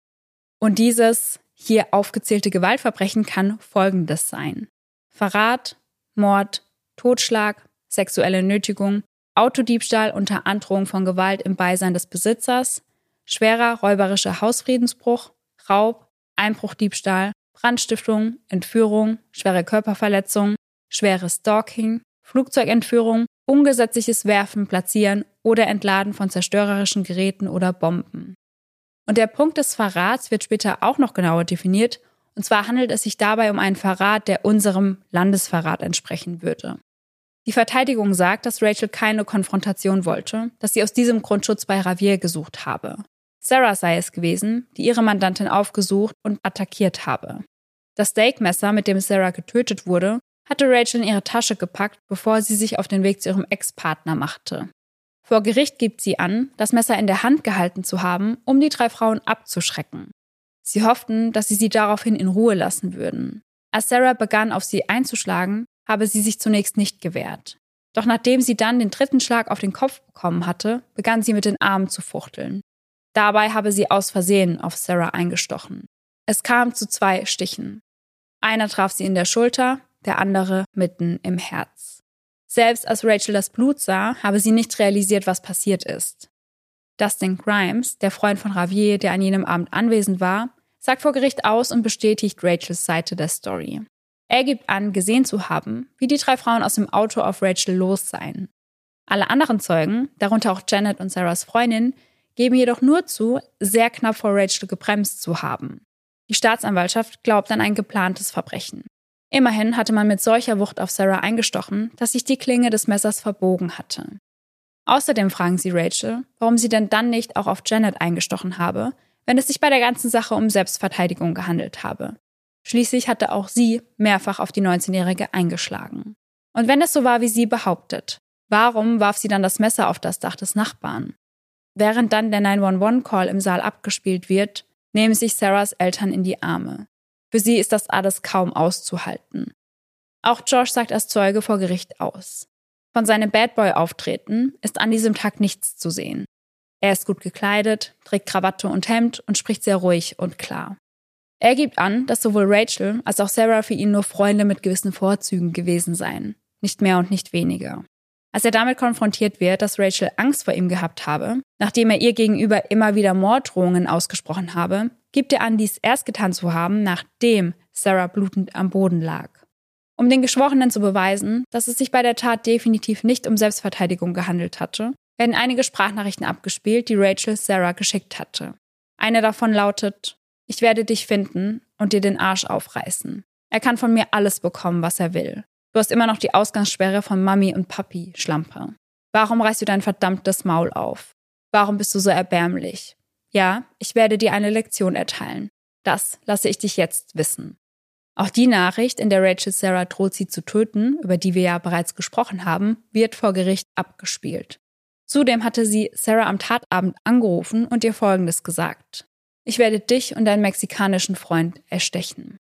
Und dieses hier aufgezählte Gewaltverbrechen kann folgendes sein. Verrat, Mord, Totschlag, sexuelle Nötigung, Autodiebstahl unter Androhung von Gewalt im Beisein des Besitzers, schwerer räuberischer Hausfriedensbruch, Raub, Einbruchdiebstahl, Brandstiftung, Entführung, schwere Körperverletzung, schweres Stalking, Flugzeugentführung, ungesetzliches Werfen, Platzieren oder Entladen von zerstörerischen Geräten oder Bomben. Und der Punkt des Verrats wird später auch noch genauer definiert Und zwar handelt es sich dabei um einen Verrat, der unserem Landesverrat entsprechen würde. Die Verteidigung sagt, dass Rachel keine Konfrontation wollte, dass sie aus diesem Grund Schutz bei Ravier gesucht habe. Sarah sei es gewesen, die ihre Mandantin aufgesucht und attackiert habe. Das Steakmesser, mit dem Sarah getötet wurde, hatte Rachel in ihre Tasche gepackt, bevor sie sich auf den Weg zu ihrem Ex-Partner machte. Vor Gericht gibt sie an, das Messer in der Hand gehalten zu haben, um die drei Frauen abzuschrecken. Sie hofften, dass sie sie daraufhin in Ruhe lassen würden. Als Sarah begann, auf sie einzuschlagen, habe sie sich zunächst nicht gewehrt. Doch nachdem sie dann den dritten Schlag auf den Kopf bekommen hatte, begann sie mit den Armen zu fuchteln. Dabei habe sie aus Versehen auf Sarah eingestochen. Es kam zu zwei Stichen. Einer traf sie in der Schulter, der andere mitten im Herz. Selbst als Rachel das Blut sah, habe sie nicht realisiert, was passiert ist. Dustin Grimes, der Freund von Ravier, der an jenem Abend anwesend war, sagt vor Gericht aus und bestätigt Rachels Seite der Story. Er gibt an, gesehen zu haben, wie die drei Frauen aus dem Auto auf Rachel los seien. Alle anderen Zeugen, darunter auch Janet und Sarahs Freundin, geben jedoch nur zu, sehr knapp vor Rachel gebremst zu haben. Die Staatsanwaltschaft glaubt an ein geplantes Verbrechen. Immerhin hatte man mit solcher Wucht auf Sarah eingestochen, dass sich die Klinge des Messers verbogen hatte. Außerdem fragen sie Rachel, warum sie denn dann nicht auch auf Janet eingestochen habe, wenn es sich bei der ganzen Sache um Selbstverteidigung gehandelt habe. Schließlich hatte auch sie mehrfach auf die 19-Jährige eingeschlagen. Und wenn es so war, wie sie behauptet, warum warf sie dann das Messer auf das Dach des Nachbarn? Während dann der 911-Call im Saal abgespielt wird, nehmen sich Sarahs Eltern in die Arme. Für sie ist das alles kaum auszuhalten. Auch Josh sagt als Zeuge vor Gericht aus. Von seinem Bad Boy Auftreten ist an diesem Tag nichts zu sehen. Er ist gut gekleidet, trägt Krawatte und Hemd und spricht sehr ruhig und klar. Er gibt an, dass sowohl Rachel als auch Sarah für ihn nur Freunde mit gewissen Vorzügen gewesen seien, nicht mehr und nicht weniger. Als er damit konfrontiert wird, dass Rachel Angst vor ihm gehabt habe, nachdem er ihr gegenüber immer wieder Morddrohungen ausgesprochen habe, gibt er an, dies erst getan zu haben, nachdem Sarah blutend am Boden lag. Um den Geschworenen zu beweisen, dass es sich bei der Tat definitiv nicht um Selbstverteidigung gehandelt hatte, werden einige Sprachnachrichten abgespielt, die Rachel Sarah geschickt hatte. Eine davon lautet, ich werde dich finden und dir den Arsch aufreißen. Er kann von mir alles bekommen, was er will. Du hast immer noch die Ausgangssperre von Mami und Papi, Schlampe. Warum reißt du dein verdammtes Maul auf? Warum bist du so erbärmlich? Ja, ich werde dir eine Lektion erteilen. Das lasse ich dich jetzt wissen. Auch die Nachricht, in der Rachel Sarah droht, sie zu töten, über die wir ja bereits gesprochen haben, wird vor Gericht abgespielt. Zudem hatte sie Sarah am Tatabend angerufen und ihr Folgendes gesagt. Ich werde dich und deinen mexikanischen Freund erstechen.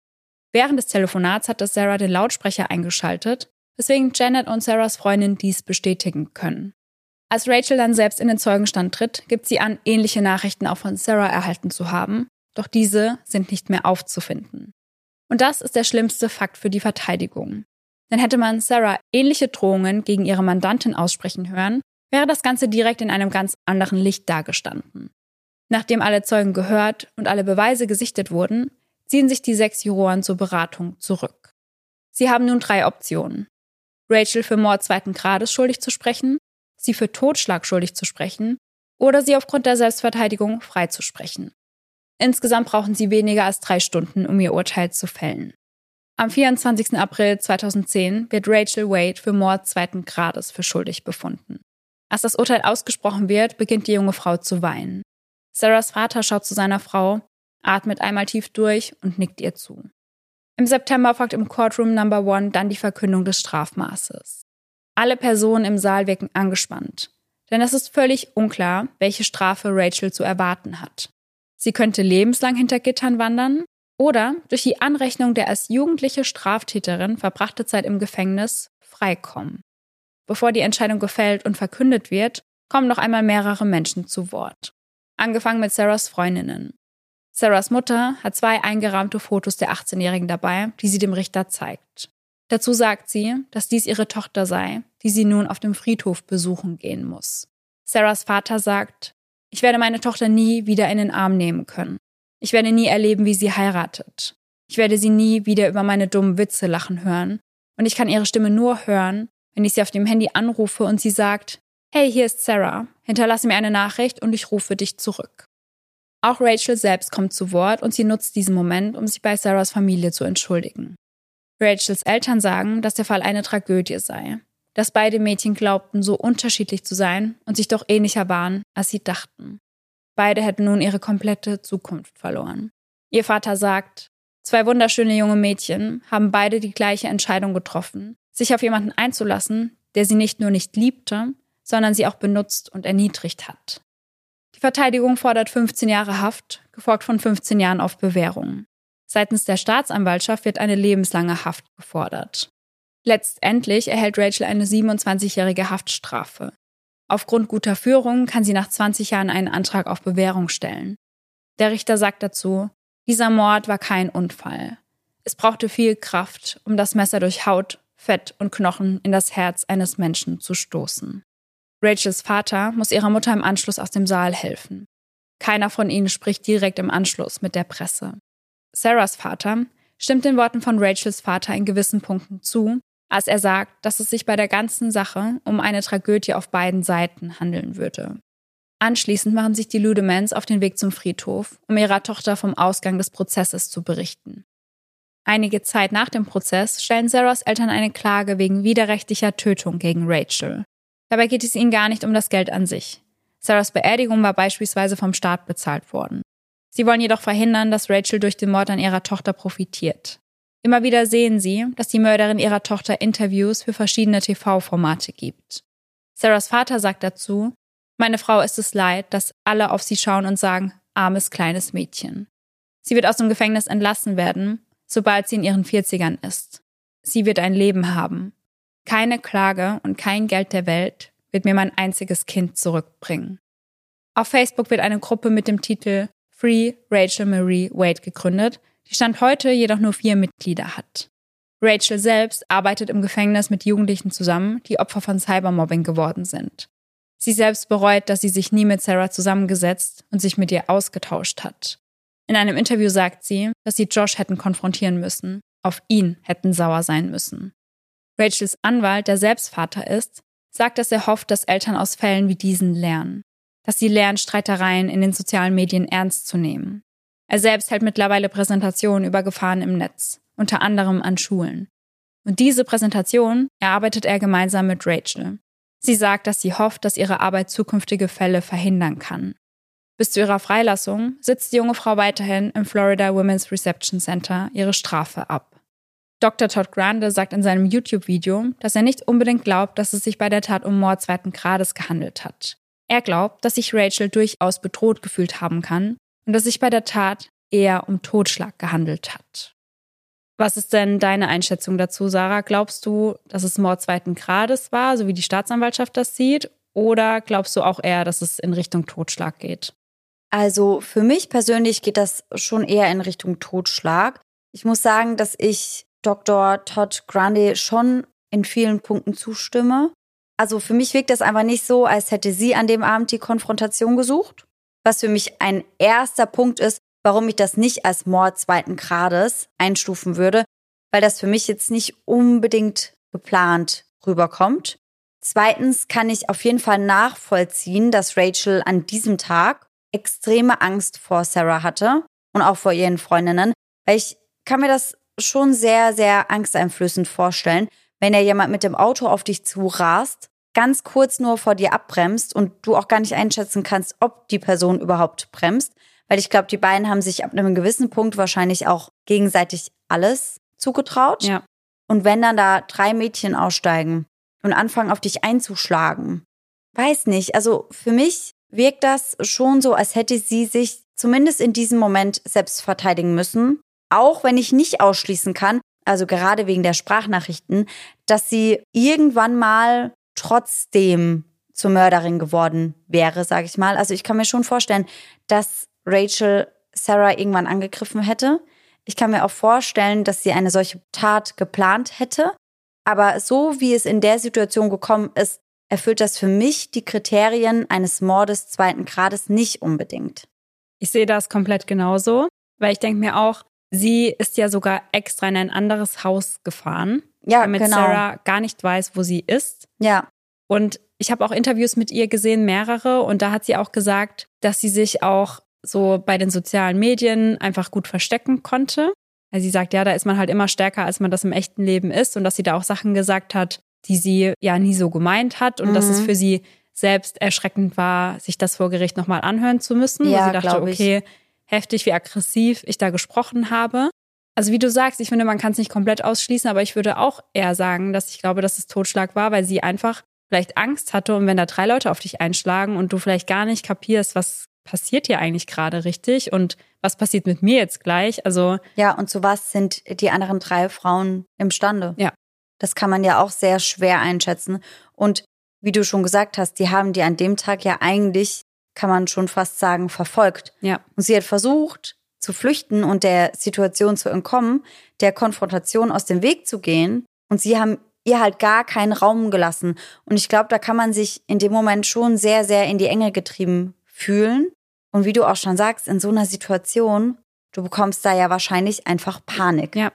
Während des Telefonats hatte Sarah den Lautsprecher eingeschaltet, weswegen Janet und Sarahs Freundin dies bestätigen können. Als Rachel dann selbst in den Zeugenstand tritt, gibt sie an, ähnliche Nachrichten auch von Sarah erhalten zu haben, doch diese sind nicht mehr aufzufinden. Und das ist der schlimmste Fakt für die Verteidigung. Denn hätte man Sarah ähnliche Drohungen gegen ihre Mandantin aussprechen hören, wäre das Ganze direkt in einem ganz anderen Licht dargestanden. Nachdem alle Zeugen gehört und alle Beweise gesichtet wurden, ziehen sich die sechs Juroren zur Beratung zurück. Sie haben nun drei Optionen. Rachel für Mord zweiten Grades schuldig zu sprechen, sie für Totschlag schuldig zu sprechen oder sie aufgrund der Selbstverteidigung freizusprechen. Insgesamt brauchen sie weniger als drei Stunden, um ihr Urteil zu fällen. Am 24. April 2010 wird Rachel Wade für Mord zweiten Grades für schuldig befunden. Als das Urteil ausgesprochen wird, beginnt die junge Frau zu weinen. Sarahs Vater schaut zu seiner Frau, atmet einmal tief durch und nickt ihr zu. Im September folgt im Courtroom Number One dann die Verkündung des Strafmaßes. Alle Personen im Saal wirken angespannt, denn es ist völlig unklar, welche Strafe Rachel zu erwarten hat. Sie könnte lebenslang hinter Gittern wandern oder durch die Anrechnung der als jugendliche Straftäterin verbrachte Zeit im Gefängnis freikommen. Bevor die Entscheidung gefällt und verkündet wird, kommen noch einmal mehrere Menschen zu Wort. Angefangen mit Sarahs Freundinnen. Sarahs Mutter hat zwei eingerahmte Fotos der 18-Jährigen dabei, die sie dem Richter zeigt. Dazu sagt sie, dass dies ihre Tochter sei, die sie nun auf dem Friedhof besuchen gehen muss. Sarahs Vater sagt, ich werde meine Tochter nie wieder in den Arm nehmen können. Ich werde nie erleben, wie sie heiratet. Ich werde sie nie wieder über meine dummen Witze lachen hören. Und ich kann ihre Stimme nur hören, wenn ich sie auf dem Handy anrufe und sie sagt, hey, hier ist Sarah, hinterlasse mir eine Nachricht und ich rufe dich zurück. Auch Rachel selbst kommt zu Wort und sie nutzt diesen Moment, um sich bei Sarahs Familie zu entschuldigen. Rachels Eltern sagen, dass der Fall eine Tragödie sei, dass beide Mädchen glaubten, so unterschiedlich zu sein und sich doch ähnlicher waren, als sie dachten. Beide hätten nun ihre komplette Zukunft verloren. Ihr Vater sagt, zwei wunderschöne junge Mädchen haben beide die gleiche Entscheidung getroffen, sich auf jemanden einzulassen, der sie nicht nur nicht liebte, sondern sie auch benutzt und erniedrigt hat. Die Verteidigung fordert 15 Jahre Haft, gefolgt von 15 Jahren auf Bewährung. Seitens der Staatsanwaltschaft wird eine lebenslange Haft gefordert. Letztendlich erhält Rachel eine 27-jährige Haftstrafe. Aufgrund guter Führung kann sie nach 20 Jahren einen Antrag auf Bewährung stellen. Der Richter sagt dazu, dieser Mord war kein Unfall. Es brauchte viel Kraft, um das Messer durch Haut, Fett und Knochen in das Herz eines Menschen zu stoßen. Rachels Vater muss ihrer Mutter im Anschluss aus dem Saal helfen. Keiner von ihnen spricht direkt im Anschluss mit der Presse. Sarahs Vater stimmt den Worten von Rachels Vater in gewissen Punkten zu, als er sagt, dass es sich bei der ganzen Sache um eine Tragödie auf beiden Seiten handeln würde. Anschließend machen sich die Ludemans auf den Weg zum Friedhof, um ihrer Tochter vom Ausgang des Prozesses zu berichten. Einige Zeit nach dem Prozess stellen Sarahs Eltern eine Klage wegen widerrechtlicher Tötung gegen Rachel. Dabei geht es ihnen gar nicht um das Geld an sich. Sarahs Beerdigung war beispielsweise vom Staat bezahlt worden. Sie wollen jedoch verhindern, dass Rachel durch den Mord an ihrer Tochter profitiert. Immer wieder sehen sie, dass die Mörderin ihrer Tochter Interviews für verschiedene TV-Formate gibt. Sarahs Vater sagt dazu, meine Frau ist es leid, dass alle auf sie schauen und sagen, armes kleines Mädchen. Sie wird aus dem Gefängnis entlassen werden, sobald sie in ihren 40ern ist. Sie wird ein Leben haben. Keine Klage und kein Geld der Welt wird mir mein einziges Kind zurückbringen. Auf Facebook wird eine Gruppe mit dem Titel Free Rachel Marie Wade gegründet, die Stand heute jedoch nur vier Mitglieder hat. Rachel selbst arbeitet im Gefängnis mit Jugendlichen zusammen, die Opfer von Cybermobbing geworden sind. Sie selbst bereut, dass sie sich nie mit Sarah zusammengesetzt und sich mit ihr ausgetauscht hat. In einem Interview sagt sie, dass sie Josh hätten konfrontieren müssen, auf ihn hätten sauer sein müssen. Rachels Anwalt, der selbst Vater ist, sagt, dass er hofft, dass Eltern aus Fällen wie diesen lernen, dass sie lernen, Streitereien in den sozialen Medien ernst zu nehmen, er selbst hält mittlerweile Präsentationen über Gefahren im Netz, unter anderem an Schulen. Und diese Präsentation erarbeitet er gemeinsam mit Rachel. Sie sagt, dass sie hofft, dass ihre Arbeit zukünftige Fälle verhindern kann. Bis zu ihrer Freilassung sitzt die junge Frau weiterhin im Florida Women's Reception Center ihre Strafe ab. Dr. Todd Grande sagt in seinem YouTube-Video, dass er nicht unbedingt glaubt, dass es sich bei der Tat um Mord zweiten Grades gehandelt hat. Er glaubt, dass sich Rachel durchaus bedroht gefühlt haben kann und dass sich bei der Tat eher um Totschlag gehandelt hat. Was ist denn deine Einschätzung dazu, Sarah? Glaubst du, dass es Mord zweiten Grades war, so wie die Staatsanwaltschaft das sieht? Oder glaubst du auch eher, dass es in Richtung Totschlag geht? Also für mich persönlich geht das schon eher in Richtung Totschlag. Ich muss sagen, dass ich Dr. Todd Grande schon in vielen Punkten zustimme. Also für mich wirkt das einfach nicht so, als hätte sie an dem Abend die Konfrontation gesucht, was für mich ein erster Punkt ist, warum ich das nicht als Mord zweiten Grades einstufen würde, weil das für mich jetzt nicht unbedingt geplant rüberkommt. Zweitens kann ich auf jeden Fall nachvollziehen, dass Rachel an diesem Tag extreme Angst vor Sarah hatte und auch vor ihren Freundinnen, weil ich kann mir das schon sehr, sehr angsteinflößend vorstellen, wenn ja jemand mit dem Auto auf dich zu rast ganz kurz nur vor dir abbremst und du auch gar nicht einschätzen kannst, ob die Person überhaupt bremst. Weil ich glaube, die beiden haben sich ab einem gewissen Punkt wahrscheinlich auch gegenseitig alles zugetraut. Ja. Und wenn dann da drei Mädchen aussteigen und anfangen auf dich einzuschlagen, weiß nicht. Also für mich wirkt das schon so, als hätte sie sich zumindest in diesem Moment selbst verteidigen müssen. Auch wenn ich nicht ausschließen kann, also gerade wegen der Sprachnachrichten, dass sie irgendwann mal trotzdem zur Mörderin geworden wäre, sage ich mal. Also ich kann mir schon vorstellen, dass Rachel Sarah irgendwann angegriffen hätte. Ich kann mir auch vorstellen, dass sie eine solche Tat geplant hätte. Aber so wie es in der Situation gekommen ist, erfüllt das für mich die Kriterien eines Mordes zweiten Grades nicht unbedingt. Ich sehe das komplett genauso, weil ich denke mir auch, sie ist ja sogar extra in ein anderes Haus gefahren, ja, damit genau. Sarah gar nicht weiß, wo sie ist. Ja. Und ich habe auch Interviews mit ihr gesehen, mehrere, und da hat sie auch gesagt, dass sie sich auch so bei den sozialen Medien einfach gut verstecken konnte. Also sie sagt, ja, da ist man halt immer stärker, als man das im echten Leben ist und dass sie da auch Sachen gesagt hat, die sie ja nie so gemeint hat und Mhm. dass es für sie selbst erschreckend war, sich das vor Gericht nochmal anhören zu müssen. Ja, sie dachte, ich. Heftig, wie aggressiv ich da gesprochen habe. Also wie du sagst, ich finde, man kann es nicht komplett ausschließen, aber ich würde auch eher sagen, dass ich glaube, dass es Totschlag war, weil sie einfach vielleicht Angst hatte und wenn da drei Leute auf dich einschlagen und du vielleicht gar nicht kapierst, was passiert hier eigentlich gerade richtig und was passiert mit mir jetzt gleich. Also Ja, und zu was sind die anderen drei Frauen imstande? Ja. Das kann man ja auch sehr schwer einschätzen. Und wie du schon gesagt hast, die haben die an dem Tag ja eigentlich, kann man schon fast sagen, verfolgt. ja, Und sie hat versucht zu flüchten und der Situation zu entkommen, der Konfrontation aus dem Weg zu gehen. Und sie haben ihr halt gar keinen Raum gelassen. Und ich glaube, da kann man sich in dem Moment schon sehr, sehr in die Enge getrieben fühlen. Und wie du auch schon sagst, in so einer Situation, du bekommst da ja wahrscheinlich einfach Panik. Ja.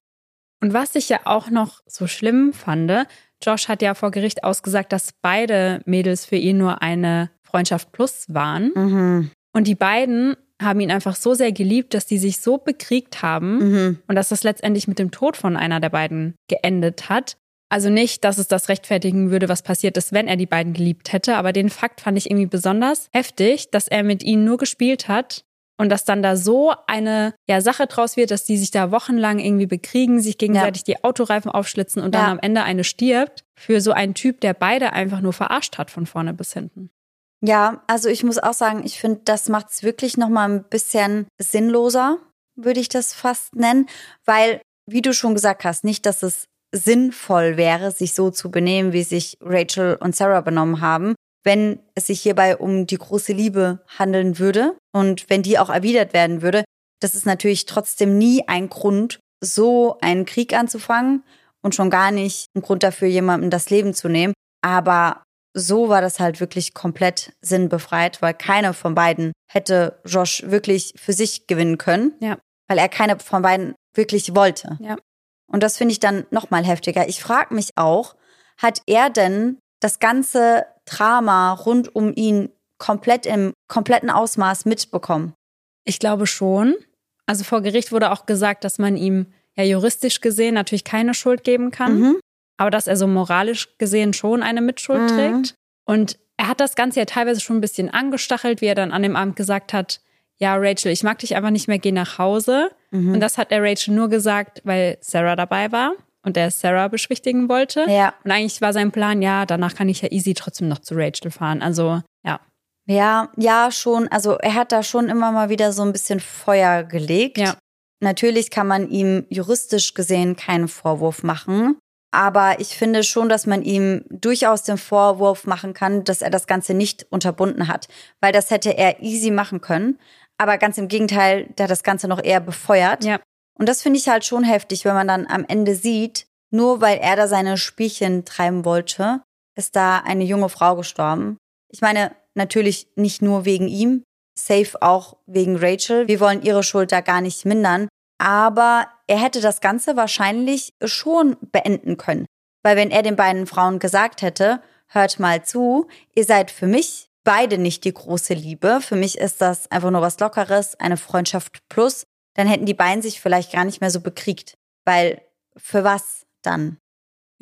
Und was ich ja auch noch so schlimm fand, Josh hat ja vor Gericht ausgesagt, dass beide Mädels für ihn nur eine Freundschaft plus waren. Mhm. Und die beiden haben ihn einfach so sehr geliebt, dass die sich so bekriegt haben Mhm. und dass das letztendlich mit dem Tod von einer der beiden geendet hat. Also nicht, dass es das rechtfertigen würde, was passiert ist, wenn er die beiden geliebt hätte, aber den Fakt fand ich irgendwie besonders heftig, dass er mit ihnen nur gespielt hat und dass dann da so eine ja, Sache draus wird, dass die sich da wochenlang irgendwie bekriegen, sich gegenseitig die Autoreifen aufschlitzen und dann Ja. am Ende eine stirbt für so einen Typ, der beide einfach nur verarscht hat von vorne bis hinten. Ja, also ich muss auch sagen, ich finde, das macht es wirklich noch mal ein bisschen sinnloser, würde ich das fast nennen, weil, wie du schon gesagt hast, nicht, dass es sinnvoll wäre, sich so zu benehmen, wie sich Rachel und Sarah benommen haben, wenn es sich hierbei um die große Liebe handeln würde und wenn die auch erwidert werden würde. Das ist natürlich trotzdem nie ein Grund, so einen Krieg anzufangen und schon gar nicht ein Grund dafür, jemandem das Leben zu nehmen. Aber so war das halt wirklich komplett sinnbefreit, weil keine von beiden hätte Josh wirklich für sich gewinnen können. Ja. Weil er keine von beiden wirklich wollte. Ja. Und das finde ich dann nochmal heftiger. Ich frage mich auch, hat er denn das ganze Drama rund um ihn komplett im kompletten Ausmaß mitbekommen? Ich glaube schon. Also vor Gericht wurde auch gesagt, dass man ihm ja juristisch gesehen natürlich keine Schuld geben kann, Mhm. Aber dass er so moralisch gesehen schon eine Mitschuld Mhm. trägt. Und er hat das Ganze ja teilweise schon ein bisschen angestachelt, wie er dann an dem Abend gesagt hat, ja, Rachel, ich mag dich einfach nicht mehr, geh nach Hause. Mhm. Und das hat er Rachel nur gesagt, weil Sarah dabei war und er Sarah beschwichtigen wollte. Ja. Und eigentlich war sein Plan, ja, danach kann ich ja easy trotzdem noch zu Rachel fahren. Also, ja. Ja, ja, schon. Also er hat da schon immer mal wieder so ein bisschen Feuer gelegt. Ja. Natürlich kann man ihm juristisch gesehen keinen Vorwurf machen. Aber ich finde schon, dass man ihm durchaus den Vorwurf machen kann, dass er das Ganze nicht unterbunden hat. Weil das hätte er easy machen können. Aber ganz im Gegenteil, der hat das Ganze noch eher befeuert. Ja. Und das finde ich halt schon heftig, wenn man dann am Ende sieht, nur weil er da seine Spielchen treiben wollte, ist da eine junge Frau gestorben. Ich meine, natürlich nicht nur wegen ihm, safe auch wegen Rachel. Wir wollen ihre Schuld da gar nicht mindern. Aber er hätte das Ganze wahrscheinlich schon beenden können. Weil wenn er den beiden Frauen gesagt hätte, hört mal zu, ihr seid für mich beide nicht die große Liebe. Für mich ist das einfach nur was Lockeres, eine Freundschaft plus. Dann hätten die beiden sich vielleicht gar nicht mehr so bekriegt. Weil für was dann?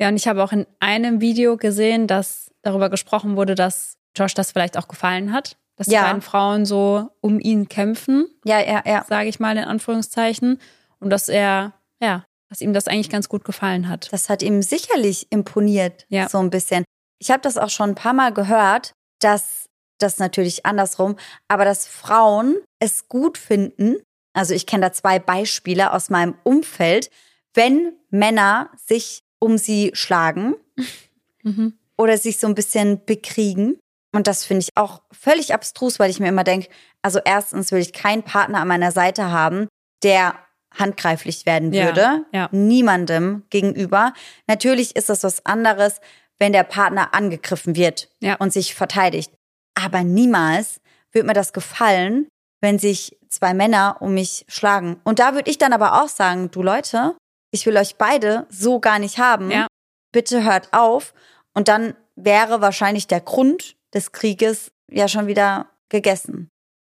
Ja, und ich habe auch in einem Video gesehen, dass darüber gesprochen wurde, dass Josh das vielleicht auch gefallen hat, dass Ja. die beiden Frauen so um ihn kämpfen, Ja, ja, ja. sage ich mal in Anführungszeichen, und dass er, ja, dass ihm das eigentlich ganz gut gefallen hat. Das hat ihm sicherlich imponiert, Ja. so ein bisschen. Ich habe das auch schon ein paar Mal gehört, dass das natürlich andersrum, aber dass Frauen es gut finden. Also ich kenne da zwei Beispiele aus meinem Umfeld, wenn Männer sich um sie schlagen [laughs] Mhm. oder sich so ein bisschen bekriegen. Und das finde ich auch völlig abstrus, weil ich mir immer denke, also erstens will ich keinen Partner an meiner Seite haben, der handgreiflich werden Ja, würde. ja. Niemandem gegenüber. Natürlich ist das was anderes, wenn der Partner angegriffen wird Ja. und sich verteidigt. Aber niemals wird mir das gefallen, wenn sich zwei Männer um mich schlagen. Und da würde ich dann aber auch sagen, du Leute, ich will euch beide so gar nicht haben. Ja. Bitte hört auf. Und dann wäre wahrscheinlich der Grund des Krieges ja schon wieder gegessen.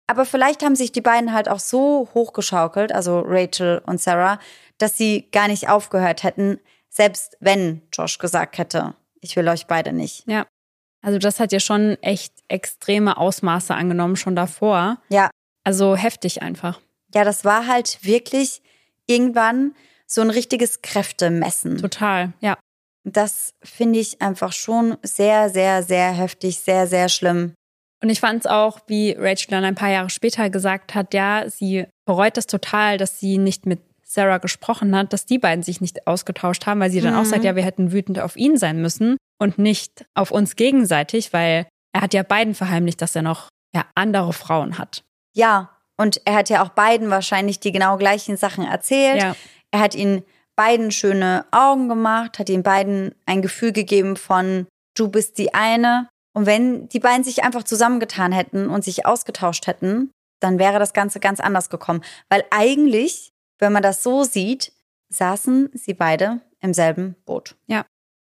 Aber vielleicht haben sich die beiden halt auch so hochgeschaukelt, also Rachel und Sarah, dass sie gar nicht aufgehört hätten, selbst wenn Josh gesagt hätte, ich will euch beide nicht. Ja. Also das hat ja schon echt extreme Ausmaße angenommen schon davor. Ja. Also heftig einfach. Ja, das war halt wirklich irgendwann so ein richtiges Kräftemessen. Total, ja. Das finde ich einfach schon sehr, sehr, sehr heftig, sehr, sehr schlimm. Und ich fand es auch, wie Rachel dann ein paar Jahre später gesagt hat, ja, sie bereut das total, dass sie nicht mit Sarah gesprochen hat, dass die beiden sich nicht ausgetauscht haben, weil sie dann Mhm. auch sagt, ja, wir hätten wütend auf ihn sein müssen und nicht auf uns gegenseitig, weil er hat ja beiden verheimlicht, dass er noch ja, andere Frauen hat. Ja, und er hat ja auch beiden wahrscheinlich die genau gleichen Sachen erzählt. Ja. Er hat ihnen beiden schöne Augen gemacht, hat ihnen beiden ein Gefühl gegeben von, du bist die eine. Und wenn die beiden sich einfach zusammengetan hätten und sich ausgetauscht hätten, dann wäre das Ganze ganz anders gekommen. Weil eigentlich, wenn man das so sieht, saßen sie beide im selben Boot.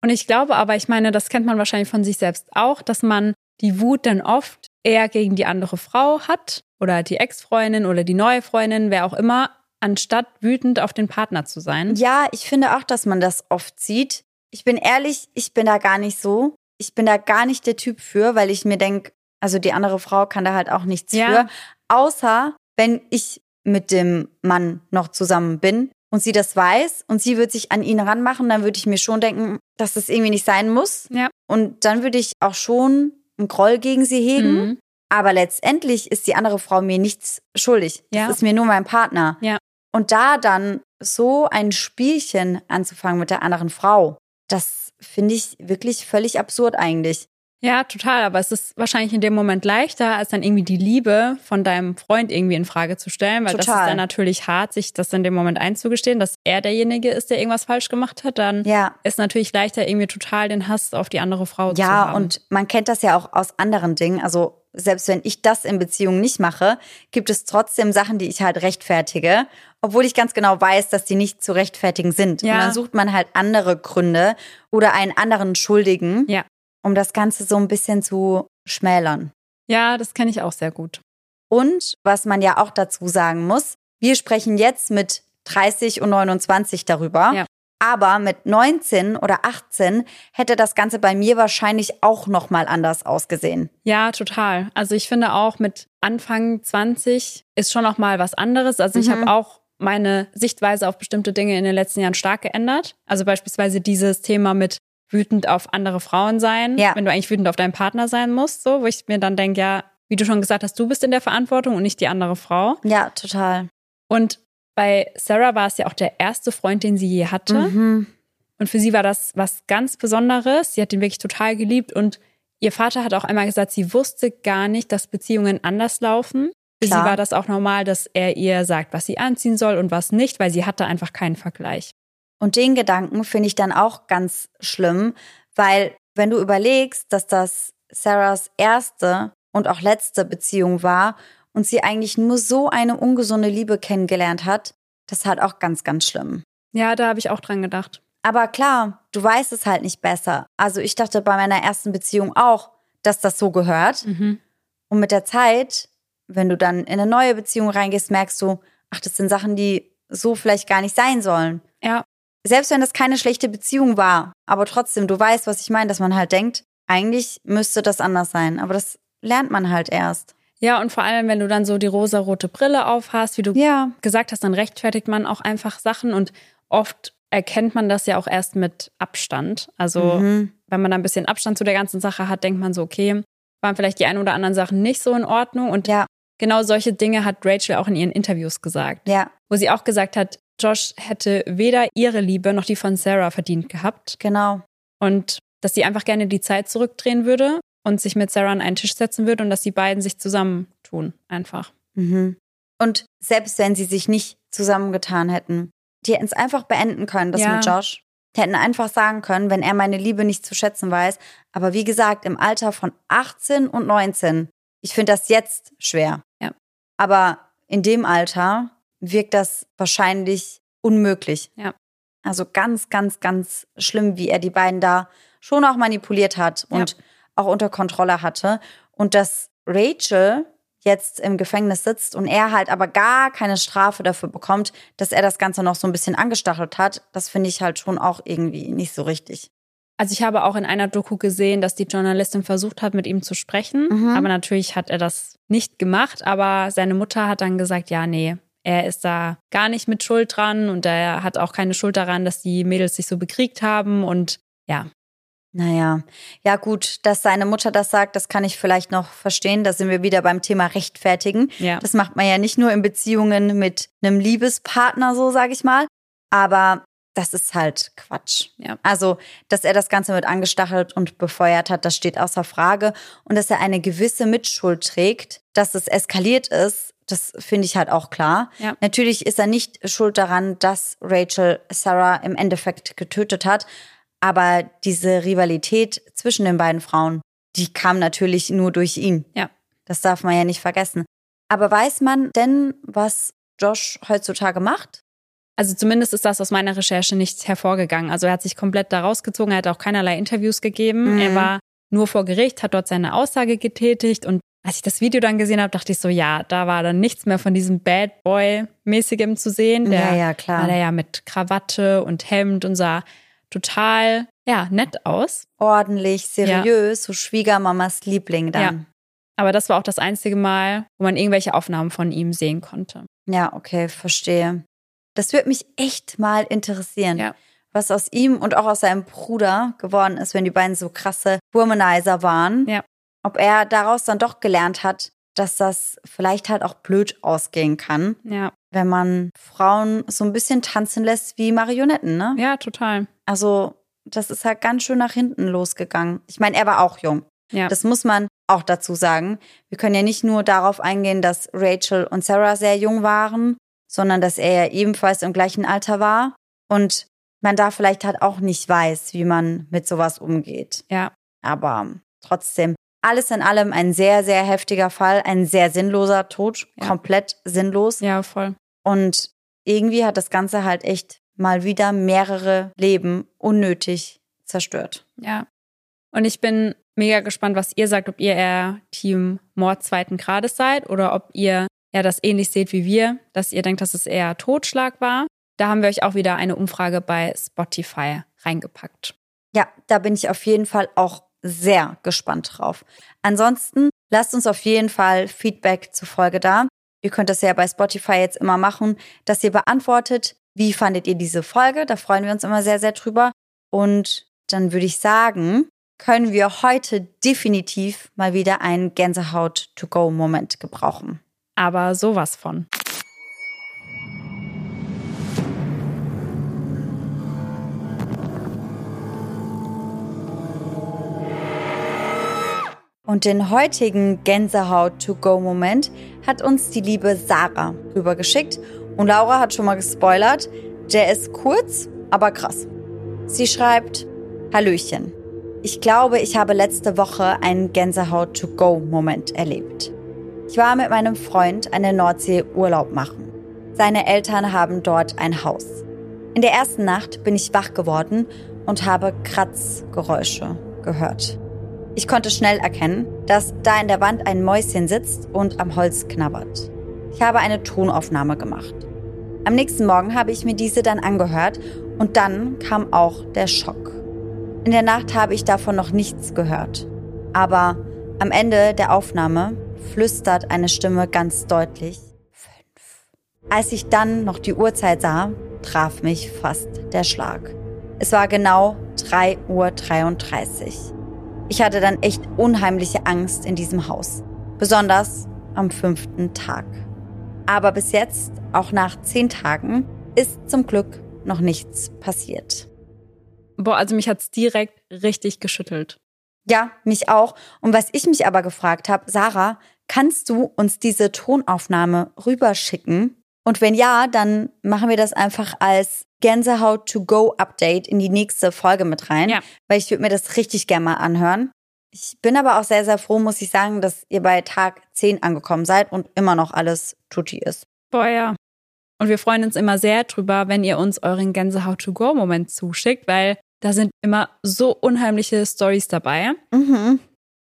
Und ich glaube aber, ich meine, das kennt man wahrscheinlich von sich selbst auch, dass man die Wut dann oft eher gegen die andere Frau hat oder die Ex-Freundin oder die neue Freundin, wer auch immer, anstatt wütend auf den Partner zu sein. Ja, ich finde auch, dass man das oft sieht. Ich bin ehrlich, ich bin da gar nicht so. Ich bin da gar nicht der Typ für, weil ich mir denke, also die andere Frau kann da halt auch nichts Ja. für. Außer wenn ich mit dem Mann noch zusammen bin und sie das weiß und sie wird sich an ihn ranmachen, dann würde ich mir schon denken, dass das irgendwie nicht sein muss. Ja. Und dann würde ich auch schon einen Groll gegen sie hegen. Mhm. Aber letztendlich ist die andere Frau mir nichts schuldig. Ja. Das ist mir nur mein Partner. Ja. Und da dann so ein Spielchen anzufangen mit der anderen Frau, das finde ich wirklich völlig absurd eigentlich. Ja, total. Aber es ist wahrscheinlich in dem Moment leichter, als dann irgendwie die Liebe von deinem Freund irgendwie in Frage zu stellen, weil das ist Total. dann natürlich hart, sich das in dem Moment einzugestehen, dass er derjenige ist, der irgendwas falsch gemacht hat. Dann Ja. ist natürlich leichter, irgendwie total den Hass auf die andere Frau zu Ja, haben. und man kennt das ja auch aus anderen Dingen. Also selbst wenn ich das in Beziehungen nicht mache, gibt es trotzdem Sachen, die ich halt rechtfertige, obwohl ich ganz genau weiß, dass die nicht zu rechtfertigen sind. Ja. Und dann sucht man halt andere Gründe oder einen anderen Schuldigen, Ja. um das Ganze so ein bisschen zu schmälern. ja, das kenne ich auch sehr gut. Und was man ja auch dazu sagen muss, wir sprechen jetzt mit 30 und 29 darüber. Ja. Aber mit 19 oder 18 hätte das Ganze bei mir wahrscheinlich auch noch mal anders ausgesehen. Ja, total. Also ich finde auch mit Anfang 20 ist schon noch mal was anderes. Also ich Mhm. habe auch meine Sichtweise auf bestimmte Dinge in den letzten Jahren stark geändert. Also beispielsweise dieses Thema mit wütend auf andere Frauen sein, Ja. wenn du eigentlich wütend auf deinen Partner sein musst, so, wo ich mir dann denke, ja, wie du schon gesagt hast, du bist in der Verantwortung und nicht die andere Frau. Ja, total. Und bei Sarah war es ja auch der erste Freund, den sie je hatte. Mhm. Und für sie war das was ganz Besonderes. Sie hat ihn wirklich total geliebt. Und ihr Vater hat auch einmal gesagt, sie wusste gar nicht, dass Beziehungen anders laufen. Für Klar. sie war das auch normal, dass er ihr sagt, was sie anziehen soll und was nicht, weil sie hatte einfach keinen Vergleich. Und den Gedanken finde ich dann auch ganz schlimm, weil wenn du überlegst, dass das Sarahs erste und auch letzte Beziehung war und sie eigentlich nur so eine ungesunde Liebe kennengelernt hat, das ist halt auch ganz, ganz schlimm. Ja, da habe ich auch dran gedacht. Aber klar, du weißt es halt nicht besser. Also ich dachte bei meiner ersten Beziehung auch, dass das so gehört. Mhm. Und mit der Zeit, wenn du dann in eine neue Beziehung reingehst, merkst du, ach, das sind Sachen, die so vielleicht gar nicht sein sollen. Ja, Selbst wenn das keine schlechte Beziehung war, aber trotzdem, du weißt, was ich meine, dass man halt denkt, eigentlich müsste das anders sein. Aber das lernt man halt erst. Ja, und vor allem, wenn du dann so die rosarote Brille aufhast, wie du Ja. gesagt hast, dann rechtfertigt man auch einfach Sachen und oft erkennt man das ja auch erst mit Abstand. Also Mhm. wenn man da ein bisschen Abstand zu der ganzen Sache hat, denkt man so, okay, waren vielleicht die ein oder anderen Sachen nicht so in Ordnung. Und Ja. genau solche Dinge hat Rachel auch in ihren Interviews gesagt, Ja, wo sie auch gesagt hat, Josh hätte weder ihre Liebe noch die von Sarah verdient gehabt genau. und dass sie einfach gerne die Zeit zurückdrehen würde und sich mit Sarah an einen Tisch setzen würde und dass die beiden sich zusammentun einfach. Mhm. Und selbst wenn sie sich nicht zusammengetan hätten, die hätten es einfach beenden können, das Ja. mit Josh. Die hätten einfach sagen können, wenn er meine Liebe nicht zu schätzen weiß. Aber wie gesagt, im Alter von 18 und 19, ich finde das jetzt schwer. Ja. Aber in dem Alter wirkt das wahrscheinlich unmöglich. Ja. Also ganz, ganz, ganz schlimm, wie er die beiden da schon auch manipuliert hat und auch unter Kontrolle hatte. Und dass Rachel jetzt im Gefängnis sitzt und er halt aber gar keine Strafe dafür bekommt, dass er das Ganze noch so ein bisschen angestachelt hat, das finde ich halt schon auch irgendwie nicht so richtig. Also ich habe auch in einer Doku gesehen, dass die Journalistin versucht hat, mit ihm zu sprechen. Mhm. Aber natürlich hat er das nicht gemacht. Aber seine Mutter hat dann gesagt, ja, nee, er ist da gar nicht mit Schuld dran und er hat auch keine Schuld daran, dass die Mädels sich so bekriegt haben. Und ja, Naja, ja gut, dass seine Mutter das sagt, das kann ich vielleicht noch verstehen. Da sind wir wieder beim Thema Rechtfertigen. ja. Das macht man ja nicht nur in Beziehungen mit einem Liebespartner, so sage ich mal. Aber das ist halt Quatsch. Ja. Also, dass er das Ganze mit angestachelt und befeuert hat, das steht außer Frage. Und dass er eine gewisse Mitschuld trägt, dass es eskaliert ist, das finde ich halt auch klar. Ja. Natürlich ist er nicht schuld daran, dass Rachel Sarah im Endeffekt getötet hat. Aber diese Rivalität zwischen den beiden Frauen, die kam natürlich nur durch ihn. Ja. Das darf man ja nicht vergessen. Aber weiß man denn, was Josh heutzutage macht? Also zumindest ist das aus meiner Recherche nicht hervorgegangen. Also er hat sich komplett da rausgezogen, er hat auch keinerlei Interviews gegeben. Mhm. Er war nur vor Gericht, hat dort seine Aussage getätigt und als ich das Video dann gesehen habe, dachte ich so, ja, da war dann nichts mehr von diesem Bad Boy-mäßigem zu sehen. Der ja, ja, klar. war der ja mit Krawatte und Hemd und sah total, ja, nett aus. Ordentlich, seriös, so Schwiegermamas Liebling dann. Aber das war auch das einzige Mal, wo man irgendwelche Aufnahmen von ihm sehen konnte. Ja, okay, verstehe. Das würde mich echt mal interessieren, Ja. was aus ihm und auch aus seinem Bruder geworden ist, wenn die beiden so krasse Womanizer waren. Ja. Ob er daraus dann doch gelernt hat, dass das vielleicht halt auch blöd ausgehen kann, Ja, wenn man Frauen so ein bisschen tanzen lässt wie Marionetten, ne? ja, total. Also, das ist halt ganz schön nach hinten losgegangen. Ich meine, er war auch jung. Ja. Das muss man auch dazu sagen. Wir können ja nicht nur darauf eingehen, dass Rachel und Sarah sehr jung waren, sondern dass er ja ebenfalls im gleichen Alter war und man da vielleicht halt auch nicht weiß, wie man mit sowas umgeht. ja, Aber trotzdem, alles in allem ein sehr, sehr heftiger Fall, ein sehr sinnloser Tod, Ja. komplett sinnlos. ja, voll. Und irgendwie hat das Ganze halt echt mal wieder mehrere Leben unnötig zerstört. Ja. Und ich bin mega gespannt, was ihr sagt, ob ihr eher Team Mord zweiten Grades seid oder ob ihr eher das ähnlich seht wie wir, dass ihr denkt, dass es eher Totschlag war. Da haben wir euch auch wieder eine Umfrage bei Spotify reingepackt. Ja, da bin ich auf jeden Fall auch sehr gespannt drauf. Ansonsten lasst uns auf jeden Fall Feedback zur Folge da. Ihr könnt das ja bei Spotify jetzt immer machen, dass ihr beantwortet, wie fandet ihr diese Folge? Da freuen wir uns immer sehr, sehr drüber. Und dann würde ich sagen, können wir heute definitiv mal wieder einen Gänsehaut-to-go-Moment gebrauchen. Aber sowas von. Und den heutigen Gänsehaut-to-go-Moment hat uns die liebe Sarah rübergeschickt. Und Laura hat schon mal gespoilert. Der ist kurz, aber krass. Sie schreibt, Hallöchen. Ich glaube, ich habe letzte Woche einen Gänsehaut-to-go-Moment erlebt. Ich war mit meinem Freund an der Nordsee Urlaub machen. Seine Eltern haben dort ein Haus. In der ersten Nacht bin ich wach geworden und habe Kratzgeräusche gehört. Ich konnte schnell erkennen, dass da in der Wand ein Mäuschen sitzt und am Holz knabbert. Ich habe eine Tonaufnahme gemacht. Am nächsten Morgen habe ich mir diese dann angehört und dann kam auch der Schock. In der Nacht habe ich davon noch nichts gehört. Aber am Ende der Aufnahme flüstert eine Stimme ganz deutlich fünf. Als ich dann noch die Uhrzeit sah, traf mich fast der Schlag. Es war genau 3.33 Uhr. Ich hatte dann echt unheimliche Angst in diesem Haus. Besonders am fünften Tag. Aber bis jetzt, auch nach zehn Tagen, ist zum Glück noch nichts passiert. Boah, also mich hat's direkt richtig geschüttelt. Ja, mich auch. Und was ich mich aber gefragt habe, Sarah, kannst du uns diese Tonaufnahme rüberschicken? Und wenn ja, dann machen wir das einfach als Gänsehaut to go Update in die nächste Folge mit rein, Ja. weil ich würde mir das richtig gerne mal anhören. Ich bin aber auch sehr, sehr froh, muss ich sagen, dass ihr bei Tag 10 angekommen seid und immer noch alles tutti ist. Boah, ja. Und wir freuen uns immer sehr drüber, wenn ihr uns euren Gänsehaut-to-go-Moment zuschickt, weil da sind immer so unheimliche Stories dabei. Mhm.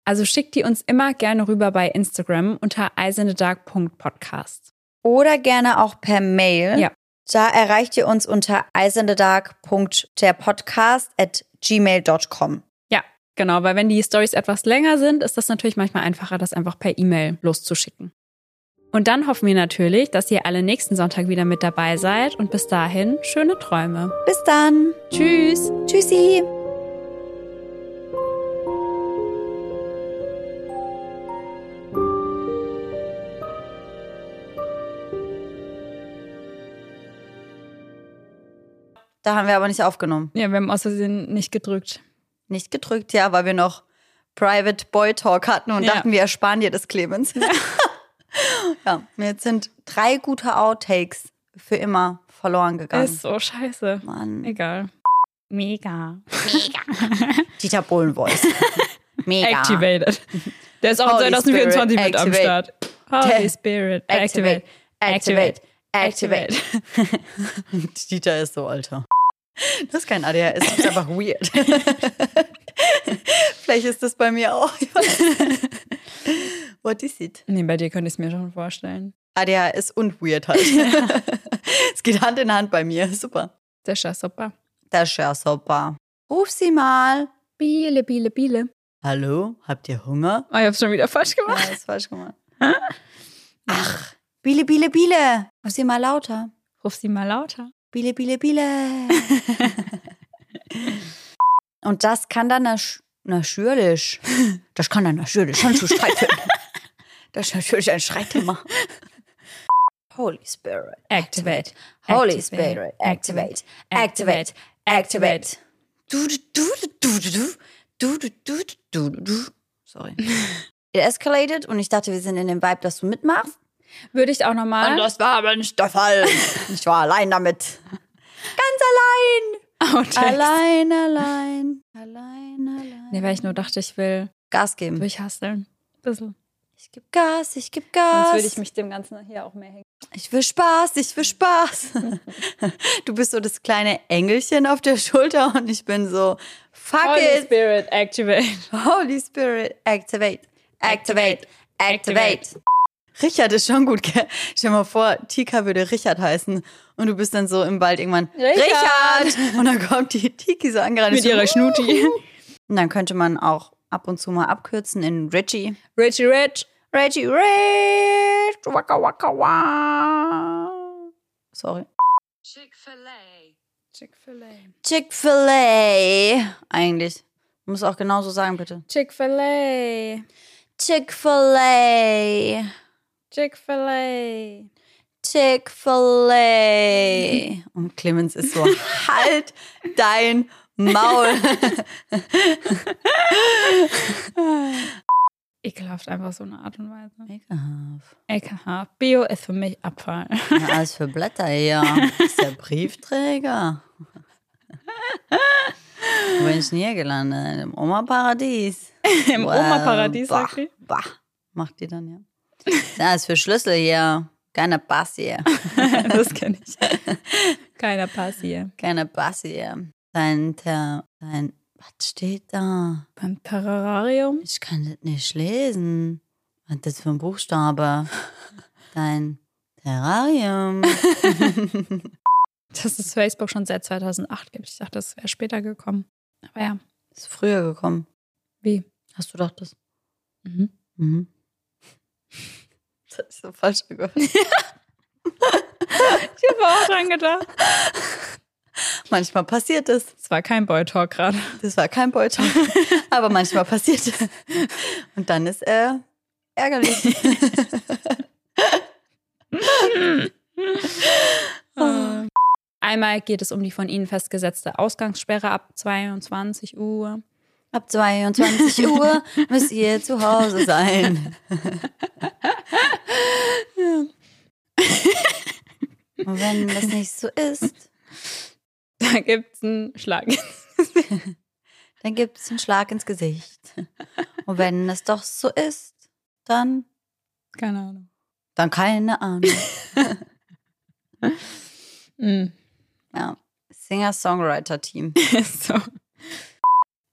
Also schickt die uns immer gerne rüber bei Instagram unter eisendedark.podcast. Oder gerne auch per Mail. Ja. Da erreicht ihr uns unter eisendedark.derpodcast at gmail.com. Ja, genau, weil wenn die Stories etwas länger sind, ist das natürlich manchmal einfacher, das einfach per E-Mail loszuschicken. Und dann hoffen wir natürlich, dass ihr alle nächsten Sonntag wieder mit dabei seid und bis dahin schöne Träume. Bis dann. Tschüss! Tschüssi. Da haben wir aber nicht aufgenommen. Ja, wir haben aus Versehen nicht gedrückt. Nicht gedrückt, ja, weil wir noch Private Boy Talk hatten und Ja. dachten, wir ersparen dir das, Clemens. Ja, [laughs] jetzt sind drei gute Outtakes für immer verloren gegangen. Ist so scheiße. Mann. Egal. Mega. [laughs] Dieter Bohlen Voice. [laughs] Mega. Activated. Der ist auch Holy 2024 Spirit, mit am. Start. Holy Spirit. Activate. Activate. Activate. Activate. [laughs] Dieter ist so alter. Das ist kein ADHS, das ist einfach weird. [laughs] Vielleicht ist das bei mir auch. What is it? Nee, bei dir könnte ich es mir schon vorstellen. ADHS und weird halt. [laughs] es geht Hand in Hand bei mir. Super. Das ist ja super. Das ist ja super. Ruf sie mal. Biele, Biele, Biele. Hallo, habt ihr Hunger? Oh, ich hab's schon wieder falsch Ja, gemacht. das ist falsch gemacht. Ach, Biele, Biele, Biele. Ruf sie mal lauter. Ruf sie mal lauter. Biele, Biele, Biele. [laughs] Und das kann dann natürlich. Das kann dann natürlich schon zu Streit führen. [laughs] Das ist natürlich ein Streitthema. Holy Spirit. Activate. Holy. Spirit. Activate. Activate. Activate. Activate. Du, du, du, du, du, du, du, du, du, du, du, du. Sorry. [laughs] It escalated und ich dachte, wir sind in dem Vibe, dass du mitmachst. Würde ich auch nochmal. das war aber nicht der Fall. [laughs] Ich war allein damit. Ganz allein. Outtakes. Allein, allein. Allein, allein. Nee, weil ich nur dachte, ich will Gas geben. durchhasteln. Bisschen. Ich geb Gas, ich geb Gas. Sonst würde ich mich dem Ganzen hier auch mehr hängen. Ich will Spaß, ich will Spaß. [laughs] Du bist so das kleine Engelchen auf der Schulter und ich bin so, fuck Holy it. Spirit, activate. Holy Spirit, activate, activate, activate. Richard ist schon gut, gell? Stell dir mal vor, Tika würde Richard heißen und du bist dann so im Wald irgendwann Richard! Richard! Und dann kommt die Tiki so angerannt. Mit so, ihrer Schnuti. Und dann könnte man auch ab und zu mal abkürzen in Richie. Richie Rich. Reggie Rich, waka waka wa. Sorry. Chick-fil-A. Chick-fil-A. Eigentlich. Muss auch genauso sagen, bitte. Chick-fil-A. Chick-fil-A. Chick-fil-A. Chick-fil-A. Und Clemens ist so, [laughs] halt dein Maul. [laughs] Ekelhaft einfach so eine Art und Weise. Ekelhaft. Ekelhaft. Bio ist für mich Abfall. Ja, alles für Blätter hier. Ist der Briefträger. Wo bin ich denn hier gelandet? Im Oma-Paradies. [laughs] Im Well, Oma-Paradies, bah. Bah, macht die dann, ja. Das ist für Schlüssel hier. Keine Bass hier. [laughs] das kenne ich. Keiner Pass hier. Keine Bass hier. Dein, dein, was steht da? Beim Terrarium. Ich kann das nicht lesen. Was ist das für ein Buchstabe? Dein Terrarium. Dass es Facebook schon seit 2008 gibt. Ich dachte, das wäre später gekommen. Aber ja, Ist früher gekommen. wie? Hast du doch das? Mhm. Mhm. Das ist so falsch gehört. [laughs] Ich habe auch dran gedacht. Manchmal passiert es. Es war kein Boy Talk gerade. Das war kein Beutel. Aber manchmal passiert es. Und dann ist er ärgerlich. [laughs] Einmal geht es um die von Ihnen festgesetzte Ausgangssperre ab 22 Uhr. Ab 22 [laughs] Uhr müsst ihr zu Hause sein. [laughs] Und wenn das nicht so ist, Da gibt es einen Schlag. dann gibt es einen Schlag ins Gesicht. Und wenn das doch so ist, dann, Keine Ahnung. dann keine Ahnung. [laughs] Mhm. Ja, Singer-Songwriter-Team. So.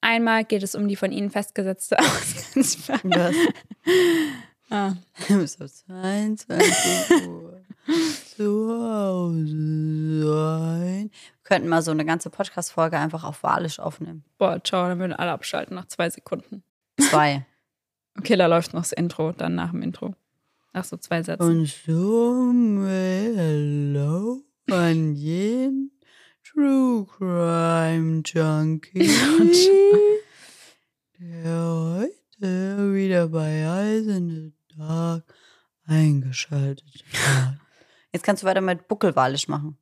Einmal geht es um die von Ihnen festgesetzte [laughs] Ausgangssperre. Das [laughs] ah. muss auf 22 Uhr zu Hause sein. Wir könnten mal so eine ganze Podcast-Folge einfach auf Walisch aufnehmen. Boah, ciao, dann würden alle abschalten nach zwei Sekunden. Zwei. [laughs] Okay, da läuft noch das Intro, dann nach dem Intro. Nach so zwei Sätzen. Und so hello an jeden True Crime Junkie, [laughs] der heute wieder bei Eyes in the Dark eingeschaltet hat. Jetzt kannst du weiter mit Buckelwalisch machen.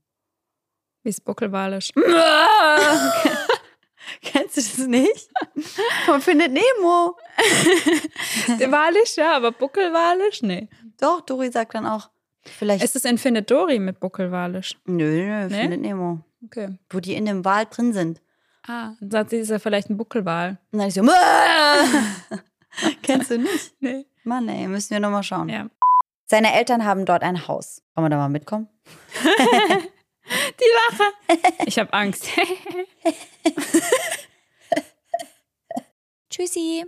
Wie ist Buckelwalisch? [laughs] Kennst du das nicht? Man findet Nemo. Walisch, ja, aber Buckelwalisch? Nee. Doch, Dori sagt dann auch, vielleicht. Ist es Infinite Dory mit Buckelwalisch? nö, nö, Nee? findet Nemo. Okay. Wo die in dem Wal drin sind. Ah, dann sagt sie, ist ja vielleicht ein Buckelwal. Und dann ich so, [laughs] Kennst du nicht? Nee. Mann, ey, müssen wir nochmal schauen. Ja. Seine Eltern haben dort ein Haus. Wollen wir da mal mitkommen? [laughs] Die Lache. Ich habe Angst. [laughs] Tschüssi.